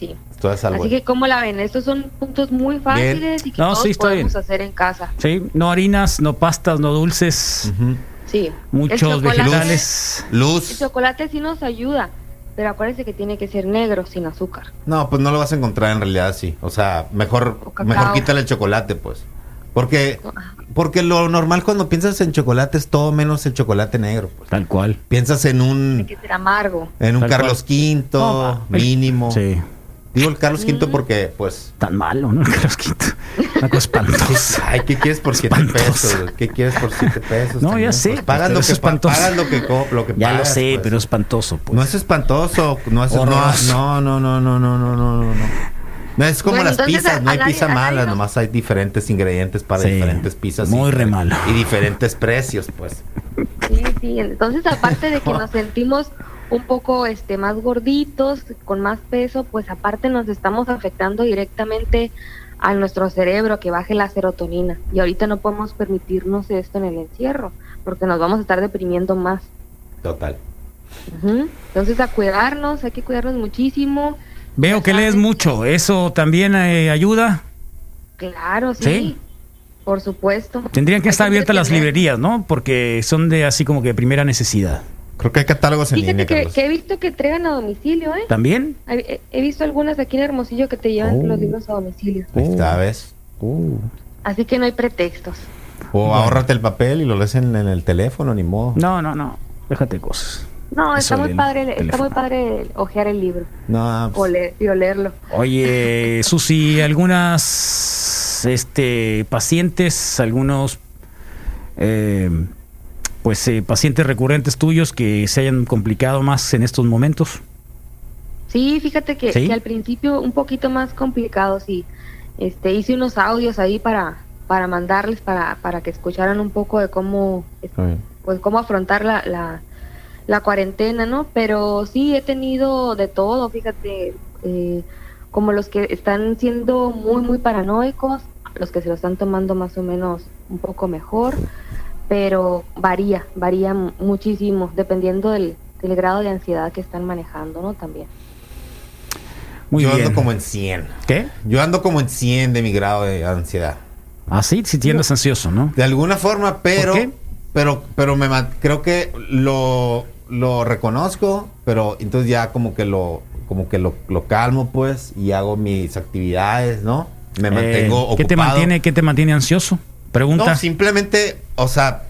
sí. Así que, ¿cómo la ven? Estos son puntos muy fáciles y que No, todos sí, está podemos bien. hacer en casa. Sí, no harinas, no pastas, no dulces, Sí. El muchos vegetales. El Luz. chocolate sí nos ayuda, pero acuérdense que tiene que ser negro, sin azúcar. No, pues no lo vas a encontrar en realidad así. O sea, mejor, cacao. mejor quítale el chocolate, pues. Porque, porque lo normal cuando piensas en chocolate es todo menos el chocolate negro. Pues. Tal cual. Piensas en un, Tiene que ser amargo. en un Tal Carlos cual. V No, el- mínimo. Sí. Digo el Carlos V mm. porque, pues. Tan malo, ¿no? El Carlos V. Una cosa espantosa. Ay, ¿qué quieres por siete espantosa. pesos? ¿Qué quieres por siete pesos? No, también? ya sé. Pues pagas, lo que pagas lo que lo que Ya pagas, lo sé, pues. pero espantoso, pues. No es espantoso. No es. Horroroso. No, no, no, no, no, no, no, no. No, es como bueno, las pizzas, no hay pizza mala, nomás hay diferentes ingredientes para sí, diferentes pizzas. Muy y, re malo. Y diferentes precios, pues. Sí, sí, entonces aparte de que nos sentimos un poco este más gorditos, con más peso, pues aparte nos estamos afectando directamente a nuestro cerebro que baje la serotonina. Y ahorita no podemos permitirnos esto en el encierro, porque nos vamos a estar deprimiendo más. Total. Entonces, a cuidarnos, hay que cuidarnos muchísimo. Veo que lees mucho. ¿Eso también eh, ayuda? Claro, sí. Sí. Por supuesto. Tendrían que Hay estar abiertas las librerías, ¿no? Porque son de así como que de primera necesidad. Creo que hay catálogos en Fíjate línea, que, que he visto que entregan a domicilio, ¿eh? ¿También? He, he visto algunas aquí en Hermosillo que te llevan Oh. los libros a domicilio. Ahí está, ¿ves? Así que no hay pretextos. O ahórrate el papel y lo lees en, en el teléfono, ni modo. No, no, no. Déjate cosas. No, Eso está muy padre, está muy padre ojear el libro No, pues, o, leer, o leerlo. Oye, Susi, algunas este, pacientes, algunos eh, pues eh, pacientes recurrentes tuyos que se hayan complicado más en estos momentos. Sí, fíjate que, ¿Sí? que al principio un poquito más complicado, sí. Este, hice unos audios ahí para, para mandarles, para, para que escucharan un poco de cómo, pues, cómo afrontar la, la, la cuarentena, ¿no? Pero sí he tenido de todo, fíjate, eh, como los que están siendo muy, muy paranoicos, los que se lo están tomando más o menos un poco mejor, pero varía, varía mu- muchísimo, dependiendo del, del grado de ansiedad que están manejando, ¿no? También. Muy Yo bien. ando como en 100. ¿Qué? Yo ando como en 100 de mi grado de ansiedad. Ah, sí, si tienes ansioso, ¿no? De alguna forma, pero qué? pero pero me creo que lo lo reconozco, pero entonces ya como que lo como que lo, lo calmo pues y hago mis actividades, ¿no? Me mantengo Eh, ocupado. ¿Qué te mantiene, qué te mantiene ansioso? Pregunta. No, simplemente, o sea,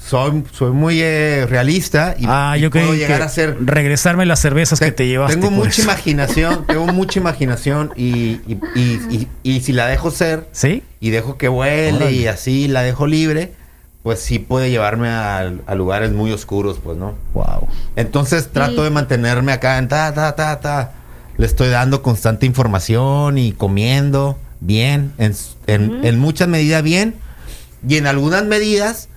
soy soy muy eh, realista y, ah, y yo puedo llegar que a ser regresarme las cervezas que te llevaste. tengo por mucha eso. imaginación, tengo mucha imaginación y, y, y- y- y si la dejo ser ¿Sí? y dejo que vuele Órale. y así la dejo libre, pues sí puede llevarme a, a lugares muy oscuros, pues, ¿no? Wow. Entonces trato Sí. de mantenerme acá en ta, ta, ta, ta. Le estoy dando constante información y comiendo bien, en, en, en muchas medidas bien y en algunas medidas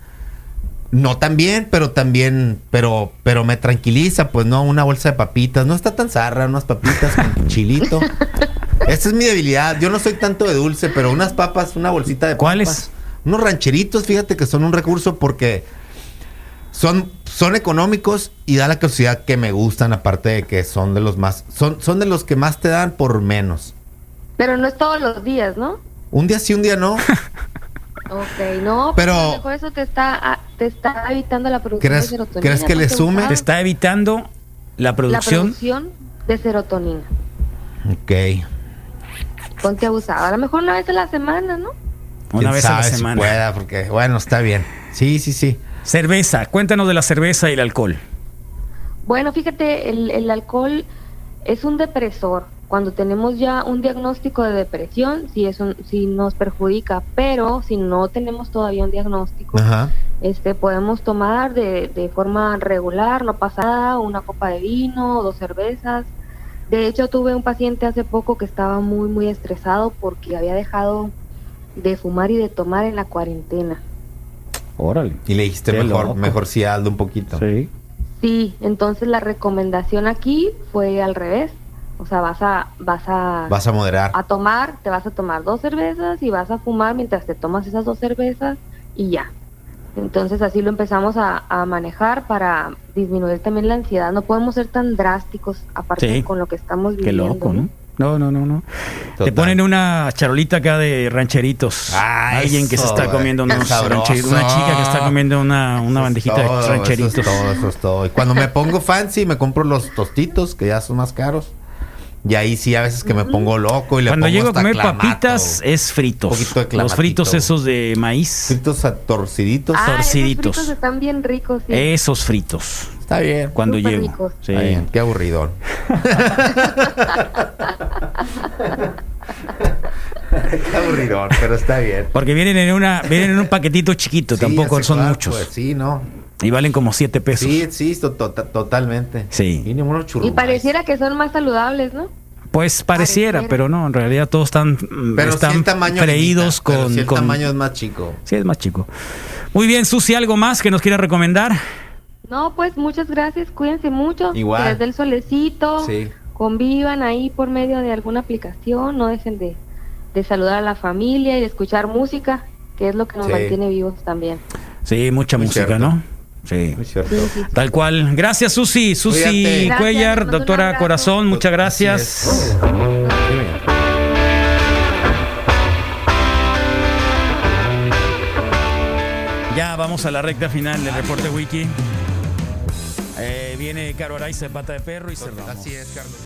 no tan bien, pero también, pero, pero me tranquiliza, pues no, una bolsa de papitas, no está tan zarra, unas papitas con chilito. Esa es mi debilidad. Yo no soy tanto de dulce, pero unas papas, una bolsita de papas. ¿Cuáles? Unos rancheritos, fíjate que son un recurso porque son, son económicos y da la casualidad que me gustan, aparte de que son de los más, son, son de los que más te dan por menos. Pero no es todos los días, ¿no? Un día sí, un día no. Ok, no, Pero- pero a lo mejor eso te está, te está evitando la producción ¿Crees- de serotonina. crees que le sume? Te está evitando la La producción. producción de serotonina. Ok. Ponte abusado. A lo mejor una vez a la semana, ¿no? Una ¿Quién vez a la sabe si semana. pueda, porque, bueno, está bien. Sí, sí, sí. Cerveza, cuéntanos de la cerveza y el alcohol. Bueno, fíjate, el, el alcohol es un depresor. Cuando tenemos ya un diagnóstico de depresión, sí, es un, sí nos perjudica, pero si no tenemos todavía un diagnóstico, Ajá. este podemos tomar de, de forma regular, no pasa nada, una copa de vino, dos cervezas. De hecho, tuve un paciente hace poco que estaba muy, muy estresado porque había dejado de fumar y de tomar en la cuarentena. Órale. Y le dijiste Qué mejor, loco. mejor sí hazlo un poquito. Sí. Sí, entonces la recomendación aquí fue al revés. O sea, vas a, vas a, Vas a moderar. a tomar, te vas a tomar dos cervezas y vas a fumar mientras te tomas esas dos cervezas y ya. Entonces así lo empezamos a, a manejar para disminuir también la ansiedad. No podemos ser tan drásticos aparte Sí. con lo que estamos Qué viviendo. loco, ¿no? No, no, no, no. Te ponen una charolita acá de rancheritos. Ah, Alguien que se está güey. comiendo unos rancheritos. Una chica que está comiendo una, una bandejita Todo, de rancheritos. Eso es todo, eso es todo. Y cuando me pongo fancy, me compro los tostitos, que ya son más caros. Y ahí sí, a veces que me pongo loco y le Cuando pongo llego a comer clamato. papitas es fritos. Un poquito de Los fritos esos de maíz. Fritos a torciditos. Ah, esos torciditos. fritos están bien ricos. Sí. Esos fritos. Está bien. Cuando Súper llego. ricos. Sí. Está bien, qué aburridón. qué aburridón, pero está bien. Porque vienen en una, vienen en un paquetito chiquito, Sí, tampoco son claro, muchos. pues, sí, no. Y valen como 7 pesos. Sí, sí, to- to- totalmente. Sí. Y ni unos Y pareciera que son más saludables, ¿no? Pues pareciera, Pareciera. pero no, en realidad todos están, mm, Pero están el tamaño freídos limita, pero con, sí el con- tamaño es más chico. Sí, es más chico. Muy bien, Susi, ¿algo más que nos quiera recomendar? No, pues muchas gracias, cuídense mucho. Igual. Que les dé el solecito. Sí. Convivan ahí por medio de alguna aplicación. No dejen de, de saludar a la familia y de escuchar música, que es lo que nos Sí. mantiene vivos también. Sí, mucha Muy música, cierto. ¿no? Sí. Muy cierto. Tal cual. Gracias, Susi. Susi Cuídate. Cuellar, doctora. Corazón, muchas gracias. Ya vamos a la recta final del reporte wiki. Eh, viene Caro Araiza pata de perro y cerramos. Así es, Carlos.